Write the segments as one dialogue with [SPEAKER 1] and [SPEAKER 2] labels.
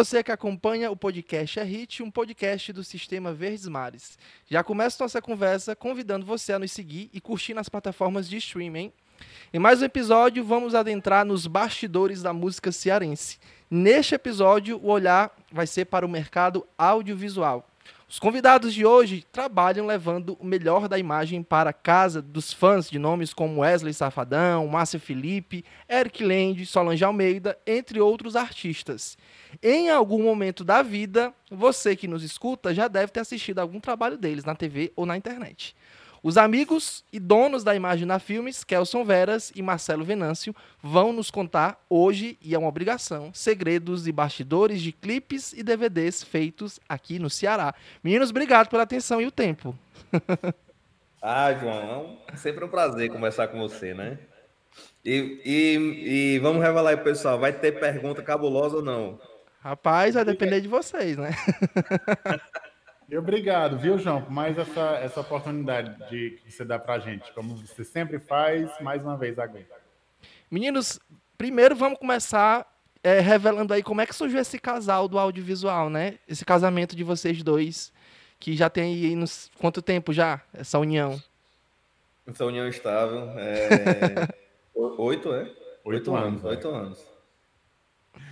[SPEAKER 1] Você que acompanha o podcast É Hit, um podcast do Sistema Verdes Mares. Já começa nossa conversa convidando você a nos seguir e curtir nas plataformas de streaming. Em mais um episódio, vamos adentrar nos bastidores da música cearense. Neste episódio, o olhar vai ser para o mercado audiovisual. Os convidados de hoje trabalham levando o melhor da imagem para a casa dos fãs de nomes como Wesley Safadão, Márcio Felipe, Eric Land, Solange Almeida, entre outros artistas. Em algum momento da vida, você que nos escuta já deve ter assistido algum trabalho deles na TV ou na internet. Os amigos e donos da Imagina Filmes, Kelson Veras e Marcelo Venâncio, vão nos contar hoje, e é uma obrigação, segredos e bastidores de clipes e DVDs feitos aqui no Ceará. Meninos, obrigado pela atenção e o tempo.
[SPEAKER 2] ah, João, é sempre um prazer conversar com você, né? E, e, e vamos revelar aí, pessoal, vai ter pergunta cabulosa ou não?
[SPEAKER 1] Rapaz, vai depender de vocês, né?
[SPEAKER 3] E obrigado, viu, João, por mais essa, essa oportunidade de, que você dá pra gente. Como você sempre faz, mais uma vez aguenta.
[SPEAKER 1] Meninos, primeiro vamos começar é, revelando aí como é que surgiu esse casal do audiovisual, né? Esse casamento de vocês dois, que já tem aí nos, quanto tempo já, essa união?
[SPEAKER 2] Essa união estável, é... oito, é?
[SPEAKER 3] Oito, anos.
[SPEAKER 2] Oito anos.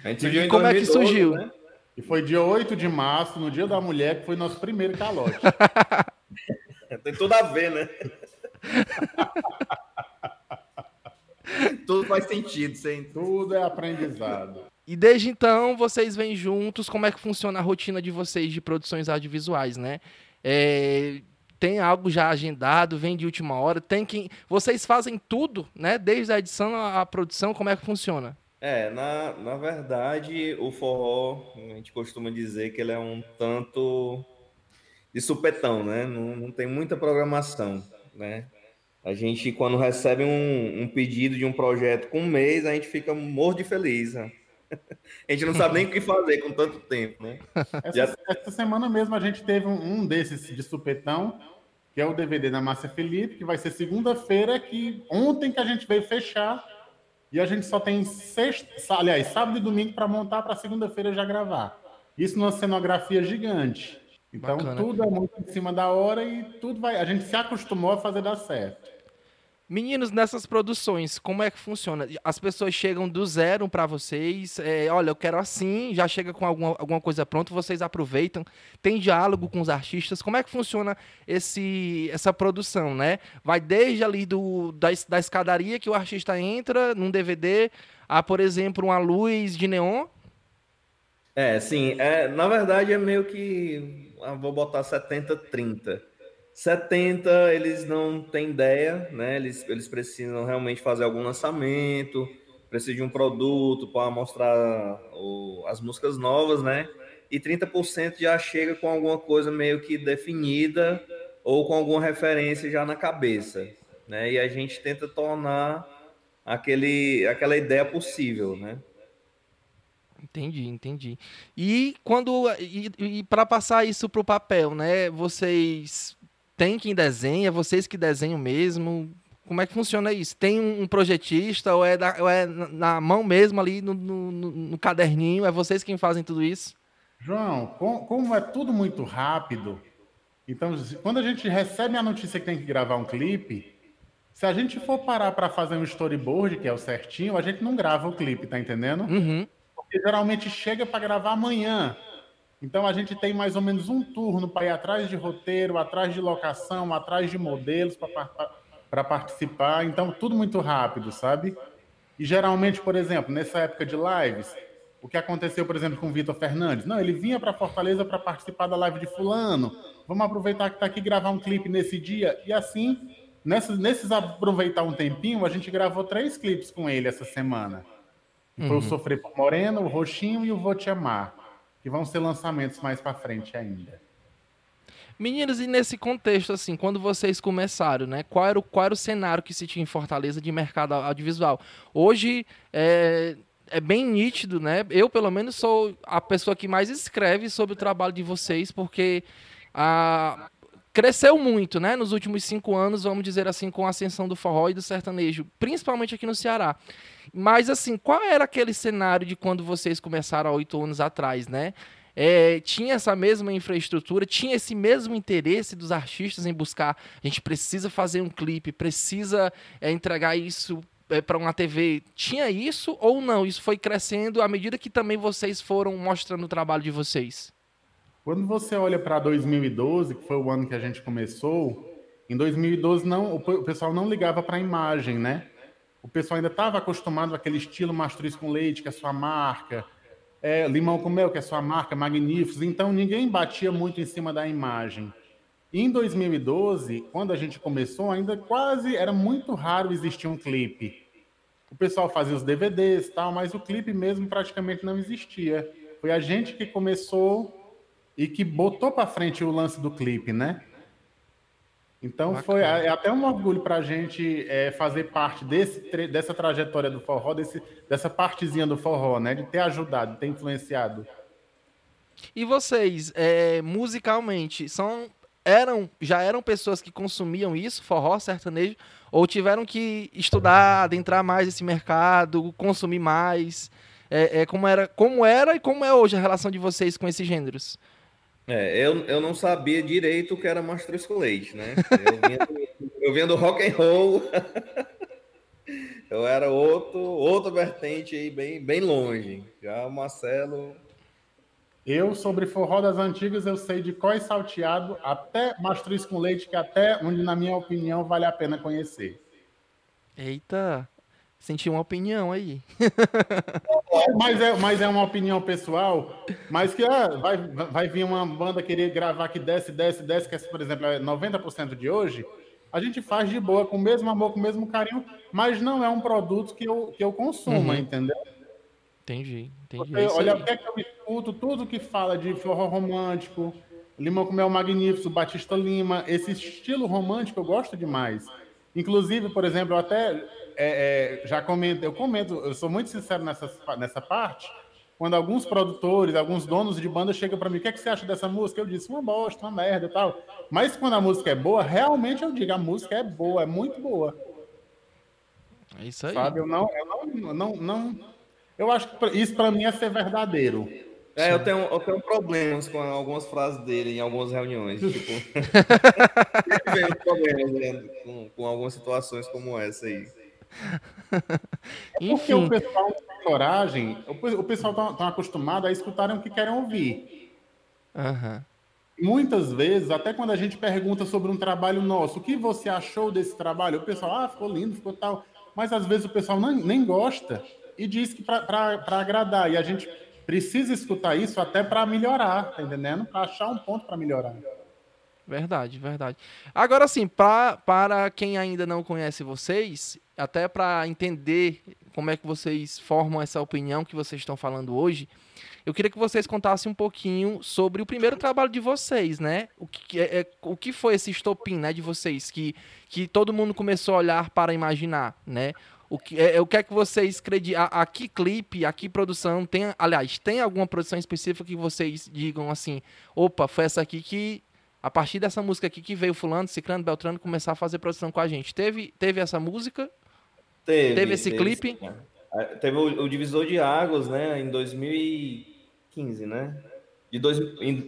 [SPEAKER 1] A gente e como 2012, é que surgiu? Né?
[SPEAKER 3] E foi dia 8 de março, no Dia da Mulher, que foi nosso primeiro calote.
[SPEAKER 2] Tem tudo a ver, né? tudo faz sentido, sem
[SPEAKER 3] tudo é aprendizado.
[SPEAKER 1] E desde então vocês vêm juntos, como é que funciona a rotina de vocês de produções audiovisuais, né? É, tem algo já agendado, vem de última hora, tem quem. Vocês fazem tudo, né? Desde a edição à produção, como é que funciona?
[SPEAKER 2] É, na, na verdade, o forró, a gente costuma dizer que ele é um tanto de supetão, né? Não, não tem muita programação, né? A gente, quando recebe um, um pedido de um projeto com um mês, a gente fica morto de feliz. Né? A gente não sabe nem o que fazer com tanto tempo, né?
[SPEAKER 3] Essa, Já... essa semana mesmo a gente teve um, um desses de supetão, que é o DVD da Márcia Felipe, que vai ser segunda-feira, que ontem que a gente veio fechar e a gente só tem sexta, aliás, sábado e domingo para montar para segunda-feira já gravar. Isso numa cenografia gigante. Então Bacana. tudo é muito em cima da hora e tudo vai. A gente se acostumou a fazer dar certo.
[SPEAKER 1] Meninos, nessas produções, como é que funciona? As pessoas chegam do zero para vocês, é, olha, eu quero assim, já chega com alguma, alguma coisa pronta, vocês aproveitam, tem diálogo com os artistas, como é que funciona esse, essa produção, né? Vai desde ali do, da, da escadaria que o artista entra num DVD, a, por exemplo, uma luz de neon?
[SPEAKER 2] É, sim, é, na verdade é meio que, ah, vou botar 70-30. 70 eles não têm ideia, né? Eles, eles precisam realmente fazer algum lançamento, precisam de um produto para mostrar o, as músicas novas, né? E 30% já chega com alguma coisa meio que definida ou com alguma referência já na cabeça, né? E a gente tenta tornar aquele, aquela ideia possível, né?
[SPEAKER 1] Entendi, entendi. E quando e, e para passar isso para o papel, né? Vocês tem quem desenha, vocês que desenham mesmo? Como é que funciona isso? Tem um projetista ou é, da, ou é na mão mesmo ali no, no, no, caderninho? É vocês quem fazem tudo isso?
[SPEAKER 3] João, com, como é tudo muito rápido, então quando a gente recebe a notícia que tem que gravar um clipe, se a gente for parar para fazer um storyboard, que é o certinho, a gente não grava o clipe, tá entendendo?
[SPEAKER 1] Uhum.
[SPEAKER 3] Porque geralmente chega para gravar amanhã. Então a gente tem mais ou menos um turno para ir atrás de roteiro, atrás de locação, atrás de modelos para participar. Então tudo muito rápido, sabe? E geralmente, por exemplo, nessa época de lives, o que aconteceu, por exemplo, com o Vitor Fernandes? Não, ele vinha para Fortaleza para participar da live de fulano. Vamos aproveitar que está aqui gravar um clipe nesse dia. E assim, nesses, nesses aproveitar um tempinho, a gente gravou três clipes com ele essa semana. Uhum. Foi o. Sofrer por Moreno, o Roxinho e o Vou Te Amar que vão ser lançamentos mais para frente ainda.
[SPEAKER 1] Meninas, e nesse contexto, assim, quando vocês começaram, né? Qual era o, qual era o cenário que se tinha em Fortaleza de mercado audiovisual? Hoje é, é bem nítido, né? Eu, pelo menos, sou a pessoa que mais escreve sobre o trabalho de vocês, porque a, cresceu muito, né? Nos últimos cinco anos, vamos dizer assim, com a ascensão do forró e do sertanejo, principalmente aqui no Ceará. Mas, assim, qual era aquele cenário de quando vocês começaram há oito anos atrás, né? É, tinha essa mesma infraestrutura, tinha esse mesmo interesse dos artistas em buscar. A gente precisa fazer um clipe, precisa é, entregar isso é, para uma TV. Tinha isso ou não? Isso foi crescendo à medida que também vocês foram mostrando o trabalho de vocês?
[SPEAKER 3] Quando você olha para 2012, que foi o ano que a gente começou, em 2012 não, o pessoal não ligava para a imagem, né? O pessoal ainda estava acostumado àquele estilo mastruz com leite, que é sua marca, é, limão com mel, que é sua marca, magníficos. Então ninguém batia muito em cima da imagem. E em 2012, quando a gente começou, ainda quase era muito raro existir um clipe. O pessoal fazia os DVDs, tal, mas o clipe mesmo praticamente não existia. Foi a gente que começou e que botou para frente o lance do clipe, né? Então Bacana. foi é até um orgulho para a gente é, fazer parte desse, dessa trajetória do forró, desse, dessa partezinha do forró, né? De ter ajudado, de ter influenciado.
[SPEAKER 1] E vocês, é, musicalmente, são eram já eram pessoas que consumiam isso, forró, sertanejo, ou tiveram que estudar, adentrar mais esse mercado, consumir mais? É, é, como, era, como era e como é hoje a relação de vocês com esses gêneros?
[SPEAKER 2] É, eu, eu não sabia direito o que era Mastruz com Leite, né? Eu vinha, do, eu vinha do rock and roll. eu era outro, outro vertente aí bem, bem longe. Já o Marcelo.
[SPEAKER 3] Eu, sobre forró das antigas, eu sei de e salteado até Mastruz com Leite, que até onde, na minha opinião, vale a pena conhecer.
[SPEAKER 1] Eita! Senti uma opinião aí.
[SPEAKER 3] mas, é, mas é uma opinião pessoal, mas que ah, vai, vai vir uma banda querer gravar que desce, desce, desce, que é, por exemplo, é 90% de hoje, a gente faz de boa, com o mesmo amor, com o mesmo carinho, mas não é um produto que eu, que eu consuma, uhum. entendeu?
[SPEAKER 1] Entendi, entendi.
[SPEAKER 3] Porque, olha, o que é que eu escuto? Tudo que fala de forró romântico, Limão com Mel Magnífico, Batista Lima, esse estilo romântico eu gosto demais. Inclusive, por exemplo, eu até é, é, já comento, eu comento, eu sou muito sincero nessa, nessa parte. Quando alguns produtores, alguns donos de banda chegam para mim, o que, é que você acha dessa música? Eu disse, uma bosta, uma merda e tal. Mas quando a música é boa, realmente eu digo, a música é boa, é muito boa.
[SPEAKER 1] É isso aí.
[SPEAKER 3] Sabe, eu não, eu não, não, não eu acho que isso para mim é ser verdadeiro.
[SPEAKER 2] É, eu tenho, eu tenho problemas com algumas frases dele em algumas reuniões. Tipo, tenho problemas né, com, com algumas situações como essa aí.
[SPEAKER 3] É porque o pessoal tem coragem, o pessoal está tá acostumado a escutarem o que querem ouvir.
[SPEAKER 1] Uhum.
[SPEAKER 3] Muitas vezes, até quando a gente pergunta sobre um trabalho nosso, o que você achou desse trabalho? O pessoal, ah, ficou lindo, ficou tal. Mas às vezes o pessoal nem, nem gosta e diz que para agradar. E a gente precisa escutar isso até para melhorar, tá entendendo? Para achar um ponto para melhorar.
[SPEAKER 1] Verdade, verdade. Agora sim, para quem ainda não conhece vocês, até para entender como é que vocês formam essa opinião que vocês estão falando hoje, eu queria que vocês contassem um pouquinho sobre o primeiro trabalho de vocês, né? O que, é, é, o que foi esse estopim, né, de vocês, que, que todo mundo começou a olhar para imaginar, né? O que é, é o que é que vocês acreditam? Aqui clipe, aqui produção, tem, aliás, tem alguma produção específica que vocês digam assim, opa, foi essa aqui que a partir dessa música aqui que veio fulano, ciclano, beltrano começar a fazer produção com a gente. Teve, teve essa música?
[SPEAKER 2] Teve.
[SPEAKER 1] Teve esse teve, clipe?
[SPEAKER 2] É, teve o, o, Divisor de Águas, né, em 2015, né? De dois,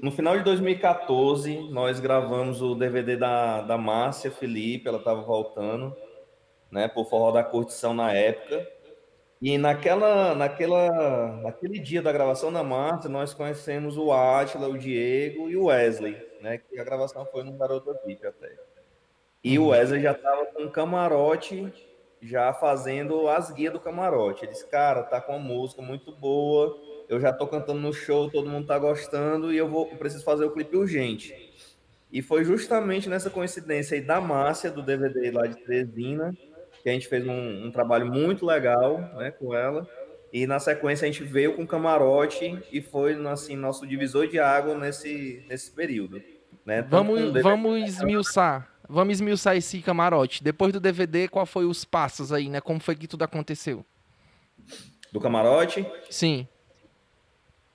[SPEAKER 2] no final de 2014, nós gravamos o DVD da, da Márcia Felipe, ela estava voltando, né, por Forró da Curtição na época. E naquela, naquela, naquele dia da gravação da Márcia, nós conhecemos o Átila, o Diego e o Wesley né? Que a gravação foi no Garoto VIP até. E o Wesley já tava com um camarote, já fazendo as guias do camarote. Ele disse, cara, tá com uma música muito boa, eu já tô cantando no show, todo mundo tá gostando, e eu vou eu preciso fazer o clipe urgente. E foi justamente nessa coincidência aí da Márcia, do DVD lá de Teresina, que a gente fez um, um trabalho muito legal né, com ela. E na sequência a gente veio com camarote e foi assim nosso divisor de água nesse, nesse período. Né?
[SPEAKER 1] Vamos, vamos esmiuçar. Vamos esmiuçar esse camarote. Depois do DVD, qual foi os passos aí, né? Como foi que tudo aconteceu?
[SPEAKER 2] Do camarote?
[SPEAKER 1] Sim.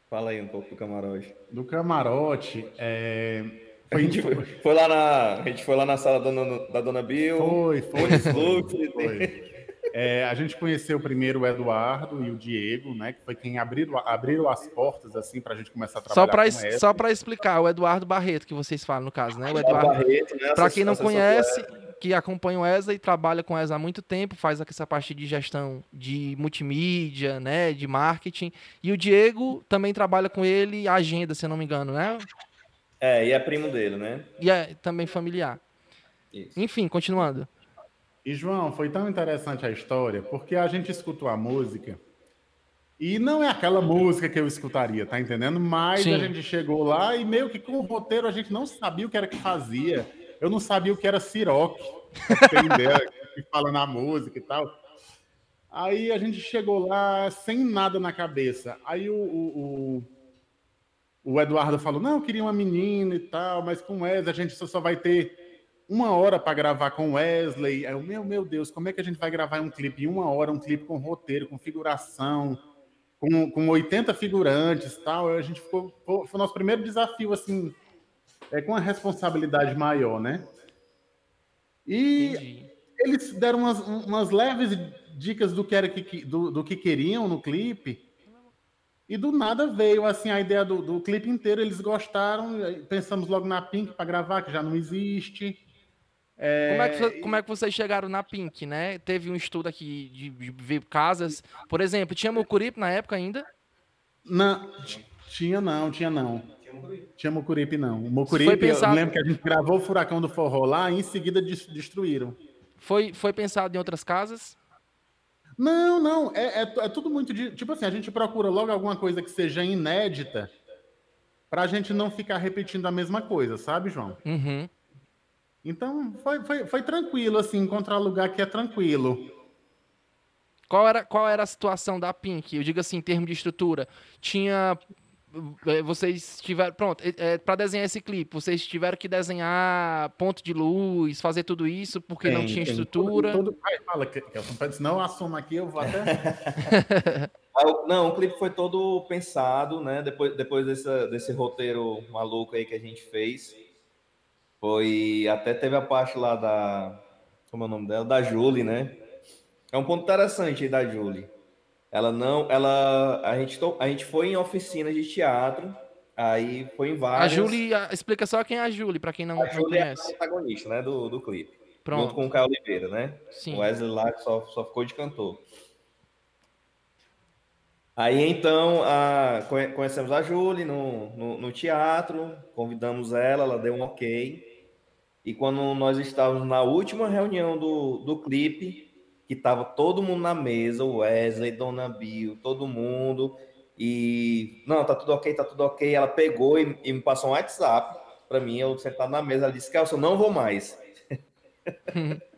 [SPEAKER 2] Fala aí um pouco do camarote.
[SPEAKER 3] Do camarote, é...
[SPEAKER 2] A gente foi, foi, lá na, a gente foi lá na sala da dona, da dona Bill.
[SPEAKER 3] Foi, foi. foi, foi. É, a gente conheceu primeiro o Eduardo e o Diego, né? Que foi quem abriram, abriram as portas assim para a gente começar a trabalhar.
[SPEAKER 1] Só para só para explicar, o Eduardo Barreto que vocês falam no caso, né? O Eduardo. Barreto, né? Para quem não conhece, que acompanha o Wesley, trabalha com o Wesley há muito tempo, faz essa parte de gestão de multimídia, né, de marketing. E o Diego também trabalha com ele, agenda, se eu não me engano, né?
[SPEAKER 2] É, e é primo dele, né?
[SPEAKER 1] E é também familiar. Isso. Enfim, continuando.
[SPEAKER 3] E João, foi tão interessante a história, porque a gente escutou a música e não é aquela música que eu escutaria, tá entendendo? Mas Sim. a gente chegou lá e meio que com o roteiro a gente não sabia o que era que fazia. Eu não sabia o que era Siroc, que fala na música e tal. Aí a gente chegou lá sem nada na cabeça. Aí o, o, o, o Eduardo falou: não, eu queria uma menina e tal, mas com Wesley a gente só vai ter uma hora para gravar com Wesley. Aí eu, meu, meu Deus, como é que a gente vai gravar um clipe em uma hora, um clipe com roteiro, com figuração, com, com 80 figurantes tal? A gente ficou. Foi o nosso primeiro desafio, assim, é, com a responsabilidade maior, né? E Entendi. eles deram umas, umas leves dicas do que, era que, do, do que queriam no clipe. E do nada veio assim a ideia do, do clipe inteiro, eles gostaram, pensamos logo na Pink para gravar, que já não existe.
[SPEAKER 1] É... Como, é que, como é que vocês chegaram na Pink, né? Teve um estudo aqui de, de ver casas. Por exemplo, tinha Mucuripe na época ainda?
[SPEAKER 3] Não, tinha não, tinha não. Tinha Mucuripe não. O Mucuripe, pensado... eu lembro que a gente gravou o Furacão do Forró lá e em seguida destruíram.
[SPEAKER 1] Foi, foi pensado em outras casas?
[SPEAKER 3] Não, não. É, é, é tudo muito. De, tipo assim, a gente procura logo alguma coisa que seja inédita para a gente não ficar repetindo a mesma coisa, sabe, João?
[SPEAKER 1] Uhum.
[SPEAKER 3] Então foi, foi, foi tranquilo, assim, encontrar lugar que é tranquilo.
[SPEAKER 1] Qual era, qual era a situação da Pink? Eu digo assim, em termos de estrutura. Tinha vocês tiveram. Pronto, é, é para desenhar esse clipe, vocês tiveram que desenhar ponto de luz, fazer tudo isso porque tem, não tinha estrutura. Todo, todo...
[SPEAKER 3] Fala, que, não assuma aqui, eu vou até.
[SPEAKER 2] Não, o clipe foi todo pensado, né? Depois, depois desse, desse roteiro maluco aí que a gente fez. Foi. Até teve a parte lá da. Como é o nome dela? Da Julie, né? É um ponto interessante aí da Julie ela não, ela a gente a gente foi em oficinas de teatro, aí foi em várias.
[SPEAKER 1] A Julie, explica só quem é a Julie para quem não, a Julie conhece.
[SPEAKER 2] É a protagonista, né, do, do clipe. Pronto. Junto com o Caio Oliveira, né?
[SPEAKER 1] Sim.
[SPEAKER 2] O Wesley lá só só ficou de cantor. Aí então a, conhecemos a Julie no, no, no, teatro, convidamos ela, ela deu um ok. E quando nós estávamos na última reunião do, do clipe, que tava todo mundo na mesa, o Wesley, Dona Bill, todo mundo, e não, tá tudo ok, tá tudo ok. Ela pegou e, e me passou um WhatsApp para mim, eu sentado na mesa, ela disse, Kelson, não vou mais.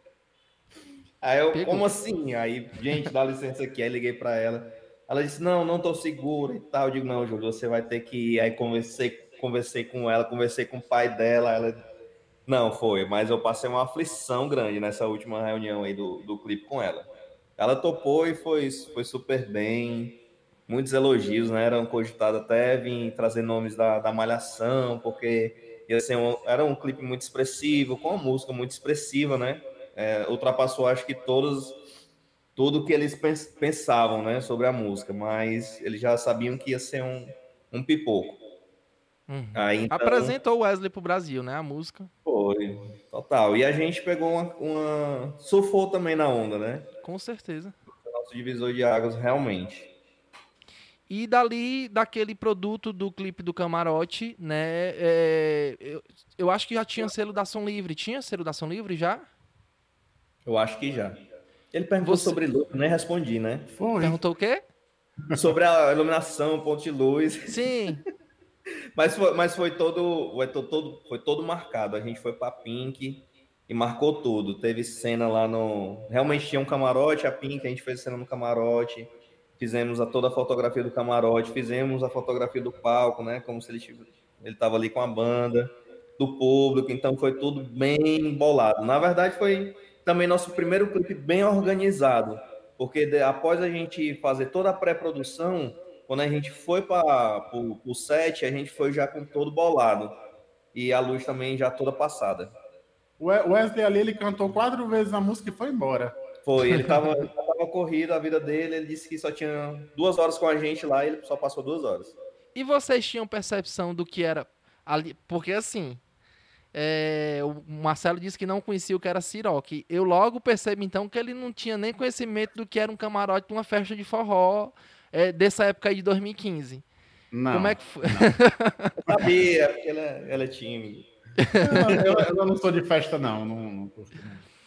[SPEAKER 2] Aí eu, Pegou. como assim? Aí, gente, dá licença aqui. Aí liguei para ela. Ela disse, não, não tô segura e tal. Eu digo, não, Júlio, você vai ter que ir. Aí conversei, conversei com ela, conversei com o pai dela. Ela não, foi, mas eu passei uma aflição grande nessa última reunião aí do, do clipe com ela. Ela topou e foi, foi super bem, muitos elogios, né? Eram cogitados até vir trazer nomes da, da Malhação, porque um, era um clipe muito expressivo, com uma música muito expressiva, né? É, ultrapassou, acho que todos, tudo que eles pensavam, né, sobre a música, mas eles já sabiam que ia ser um, um pipoco.
[SPEAKER 1] Uhum. Aí, então... Apresentou o Wesley pro Brasil, né? A música.
[SPEAKER 2] Foi, total. E a gente pegou uma, uma. surfou também na onda, né?
[SPEAKER 1] Com certeza.
[SPEAKER 2] O nosso divisor de águas, realmente.
[SPEAKER 1] E dali, daquele produto do clipe do Camarote, né? É, eu, eu acho que já tinha selo da Som Livre. Tinha selo da Som Livre já?
[SPEAKER 2] Eu acho que já. Ele perguntou Você... sobre luz, nem respondi, né?
[SPEAKER 1] Foi. Perguntou o quê?
[SPEAKER 2] Sobre a iluminação, ponto de luz.
[SPEAKER 1] Sim.
[SPEAKER 2] mas, foi, mas foi todo, foi todo, foi todo marcado. A gente foi para Pink e marcou tudo. Teve cena lá no. Realmente tinha um camarote, a Pink, a gente fez cena no camarote. Fizemos a, toda a fotografia do camarote, fizemos a fotografia do palco, né? Como se ele ele estava ali com a banda, do público, então foi tudo bem bolado. Na verdade, foi também nosso primeiro clipe bem organizado, porque após a gente fazer toda a pré-produção, quando a gente foi para o set, a gente foi já com todo bolado. e a luz também já toda passada.
[SPEAKER 3] O Wesley ali, ele cantou quatro vezes a música e foi embora.
[SPEAKER 2] Foi, ele tava, tava corrido a vida dele, ele disse que só tinha duas horas com a gente lá e ele só passou duas horas.
[SPEAKER 1] E vocês tinham percepção do que era ali? Porque assim, é, o Marcelo disse que não conhecia o que era Siroc. Eu logo percebo então que ele não tinha nem conhecimento do que era um camarote de uma festa de forró é, dessa época aí de 2015.
[SPEAKER 3] Não.
[SPEAKER 1] Como é que foi?
[SPEAKER 2] Eu sabia, porque ela, ela é tímida.
[SPEAKER 3] Eu, eu, eu, não sou de festa, não. não, não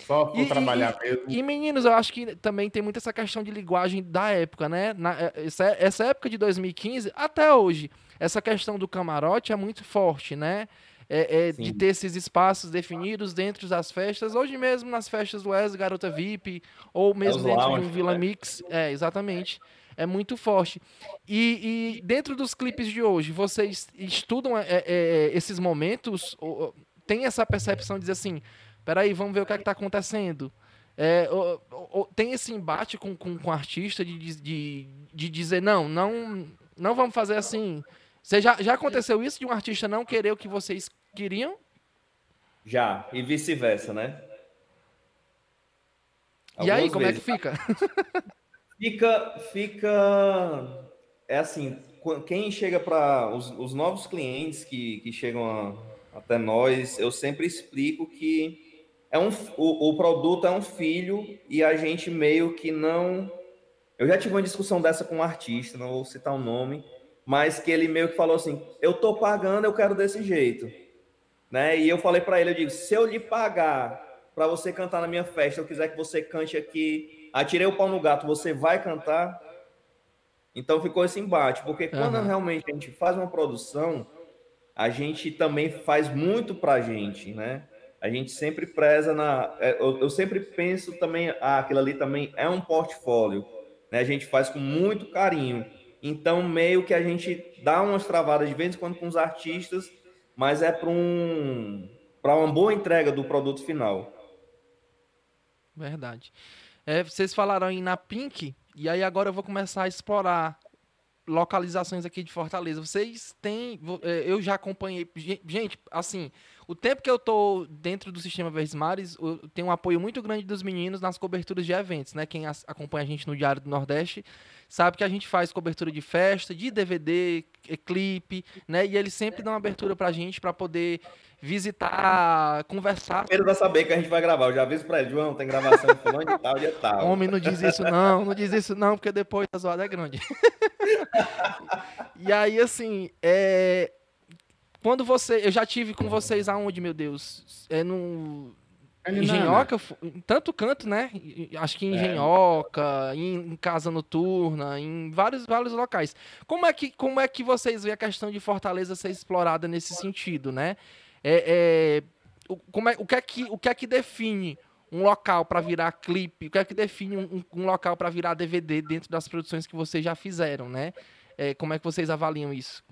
[SPEAKER 3] Só por trabalhar
[SPEAKER 1] e,
[SPEAKER 3] mesmo.
[SPEAKER 1] E, meninos, eu acho que também tem muito essa questão de linguagem da época, né? Na, é, essa, essa época de 2015, até hoje, essa questão do camarote é muito forte, né? É, é, de ter esses espaços definidos dentro das festas, hoje mesmo nas festas do Wes, Garota VIP, ou mesmo é dentro lounge, de um Vila né? Mix. É, exatamente é muito forte. E, e dentro dos clipes de hoje, vocês estudam é, é, é esses momentos? Ou, tem essa percepção de dizer assim, peraí, vamos ver o que é está acontecendo? É, ou, ou, tem esse embate com, com, com o artista de, de, de dizer, não, não, não vamos fazer assim. Você já, já aconteceu isso de um artista não querer o que vocês queriam?
[SPEAKER 2] Já, e vice-versa, né?
[SPEAKER 1] Algumas e aí, como vezes. é que fica?
[SPEAKER 2] Fica, fica. É assim, quem chega para os, os, novos clientes que, que chegam a, até nós, eu sempre explico que é um, o, o produto é um filho e a gente meio que não. Eu já tive uma discussão dessa com um artista, não vou citar o nome, mas que ele meio que falou assim: eu tô pagando, eu quero desse jeito. Né? E eu falei para ele, eu digo, se eu lhe pagar para você cantar na minha festa, eu quiser que você cante aqui atirei o pau no gato, você vai cantar? Então ficou esse embate, porque quando uhum. realmente a gente faz uma produção, a gente também faz muito pra gente, né? A gente sempre preza na. É, eu, eu sempre penso também, ah, aquilo ali também é um portfólio, né? A gente faz com muito carinho. Então, meio que a gente dá umas travadas de vez em quando com os artistas, mas é para um, para uma boa entrega do produto final.
[SPEAKER 1] Verdade. É, vocês falaram aí na Pink, e aí agora eu vou começar a explorar localizações aqui de Fortaleza. Vocês têm. É, eu já acompanhei. Gente, assim, o tempo que eu tô dentro do sistema Verdes Mares, eu tenho um apoio muito grande dos meninos nas coberturas de eventos, né? Quem acompanha a gente no Diário do Nordeste sabe que a gente faz cobertura de festa, de DVD, clipe, né? E eles sempre dão abertura pra gente para poder visitar, conversar.
[SPEAKER 2] Ele vai saber que a gente vai gravar. Eu já aviso pra ele, João, tem gravação fulano de tal, dia tal.
[SPEAKER 1] Homem, não diz isso não, não diz isso não, porque depois a zoada é grande. e aí, assim, é... Quando você... Eu já tive com vocês aonde, meu Deus? É no... Engenhoca, em tanto canto, né? Acho que em é. Engenhoca, em, em, casa noturna, em vários, vários locais. Como é, que, como é que vocês veem a questão de Fortaleza ser explorada nesse sentido, né? É, é, o, como é, o, que é que, o que é que define um local para virar clipe? O que é que define um, um local para virar DVD dentro das produções que vocês já fizeram, né? É, como é que vocês avaliam isso?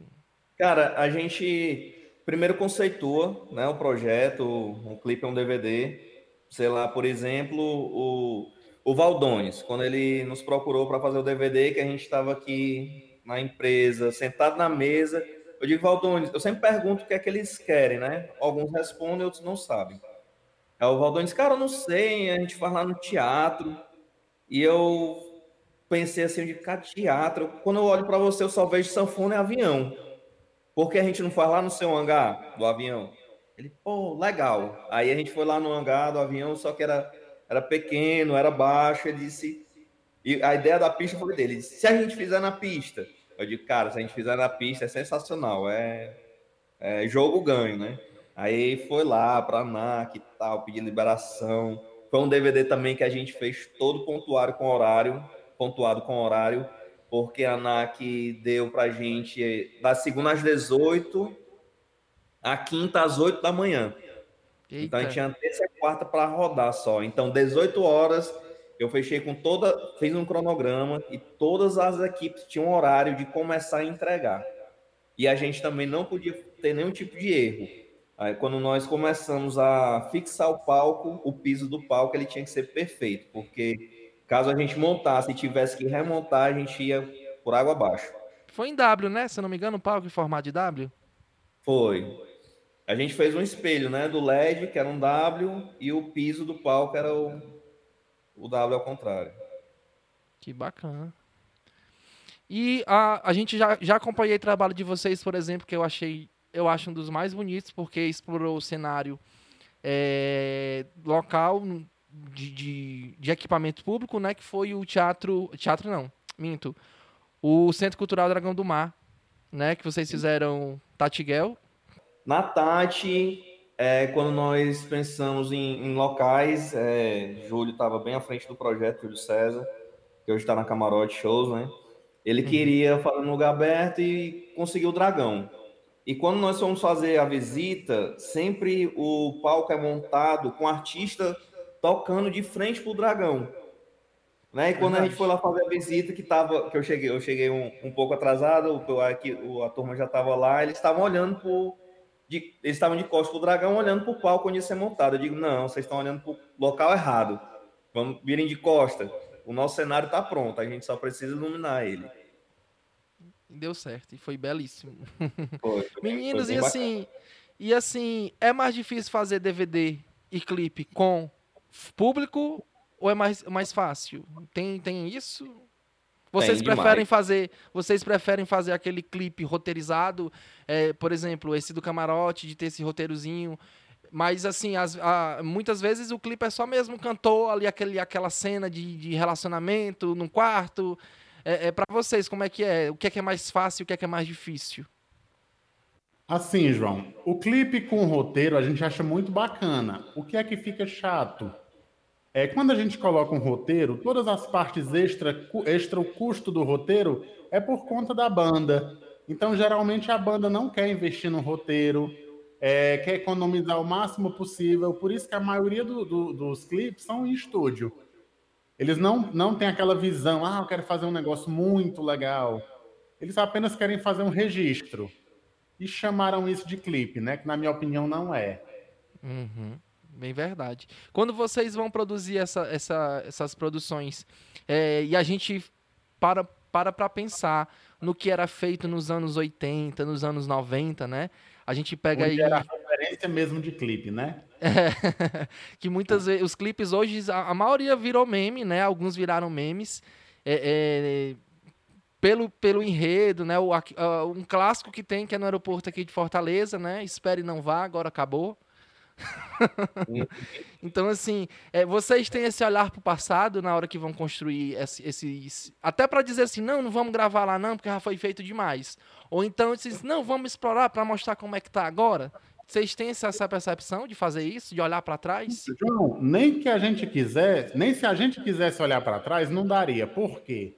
[SPEAKER 2] Cara, a gente primeiro conceitua né, o projeto, um clipe um DVD. Sei lá, por exemplo, o, o Valdones, quando ele nos procurou para fazer o DVD, que a gente estava aqui na empresa, sentado na mesa, eu digo, Valdones, eu sempre pergunto o que é que eles querem, né? Alguns respondem, outros não sabem. É o Valdones, cara, eu não sei, a gente faz lá no teatro. E eu pensei assim, de cara, teatro. Quando eu olho para você, eu só vejo sanfona e avião. Por que a gente não faz lá no seu hangar do avião? Ele, pô, legal. Aí a gente foi lá no hangar do avião, só que era, era pequeno, era baixo. Ele disse. E a ideia da pista foi dele. Se a gente fizer na pista, eu digo, cara, se a gente fizer na pista é sensacional, é, é jogo ganho, né? Aí foi lá para a ANAC e tal, pedir liberação. Foi um DVD também que a gente fez todo pontuado com horário, pontuado com horário, porque a ANAC deu para gente da segunda às 18, a quinta às 8 da manhã. Eita. Então a gente tinha terça e quarta para rodar só. Então 18 horas eu fechei com toda, fiz um cronograma e todas as equipes tinham horário de começar a entregar. E a gente também não podia ter nenhum tipo de erro. Aí, quando nós começamos a fixar o palco, o piso do palco ele tinha que ser perfeito, porque caso a gente montasse e tivesse que remontar, a gente ia por água abaixo.
[SPEAKER 1] Foi em W, né? Se não me engano, o palco em formato de W?
[SPEAKER 2] Foi. a gente fez um espelho, né? Do LED, que era um W, e o piso do palco era o, o W ao contrário.
[SPEAKER 1] Que bacana. E a, a gente já, já acompanhei o trabalho de vocês, por exemplo, que eu achei, eu acho um dos mais bonitos, porque explorou o cenário é, local de, de, de, equipamento público, né? Que foi o teatro. Teatro não, minto. O Centro Cultural Dragão do Mar, né? Que vocês fizeram Tatiguel.
[SPEAKER 2] Na Tati, é, quando nós pensamos em, em locais, é, Júlio estava bem à frente do projeto, Júlio César, que hoje está na Camarote Shows, né? Ele uhum. queria fazer um lugar aberto e conseguiu o dragão. E quando nós fomos fazer a visita, sempre o palco é montado com artista tocando de frente pro dragão. Né? E quando a gente foi lá fazer a visita, que tava, que eu cheguei, eu cheguei um, um pouco atrasado, o, a turma já estava lá, eles estavam olhando pro, de, eles estavam de costas pro dragão, olhando pro palco onde ia ser montado. Eu digo, não, vocês estão olhando pro local errado. Vamos virem de costa. O nosso cenário está pronto, a gente só precisa iluminar ele.
[SPEAKER 1] Deu certo e foi belíssimo. Foi, foi Meninos, e assim, e assim, é mais difícil fazer DVD e clipe com público ou é mais, mais fácil? Tem, tem isso? Vocês tem preferem demais. fazer, vocês preferem fazer aquele clipe roteirizado, é, por exemplo, esse do camarote de ter esse roteirozinho mas, assim, as, a, muitas vezes o clipe é só mesmo cantor ali, aquele, aquela cena de, de relacionamento num quarto. É, é para vocês, como é que é? O que é que é mais fácil, o que é que é mais difícil?
[SPEAKER 3] Assim, João, o clipe com o roteiro a gente acha muito bacana. O que é que fica chato? É quando a gente coloca um roteiro, todas as partes extra, extra o custo do roteiro é por conta da banda. Então, geralmente a banda não quer investir no roteiro, é, quer economizar o máximo possível. Por isso que a maioria do, do, dos clipes são em estúdio. Eles não, não têm aquela visão, ah, eu quero fazer um negócio muito legal. Eles apenas querem fazer um registro. E chamaram isso de clipe, né? Que na minha opinião não é.
[SPEAKER 1] Uhum. Bem verdade. Quando vocês vão produzir essa, essa, essas produções é, e a gente para para para pensar no que era feito nos anos 80, nos anos 90, né? A gente pega Onde
[SPEAKER 3] aí. Era a referência mesmo de clipe, né?
[SPEAKER 1] É, que muitas vezes. Os clipes hoje, a, a, maioria virou meme, né? Alguns viraram memes. É, é, pelo, pelo enredo, né? O, a, um clássico que tem, que é no aeroporto aqui de Fortaleza, né? Espere não vá, agora acabou. então, assim, é, vocês têm esse olhar para o passado na hora que vão construir esse. esse até para dizer assim, não, não vamos gravar lá não, porque já foi feito demais. Ou então, vocês, não, vamos explorar para mostrar como é que tá agora. Vocês têm essa percepção de fazer isso, de olhar para trás?
[SPEAKER 3] João, nem que a gente quiser, nem se a gente quisesse olhar para trás, não daria. Por quê?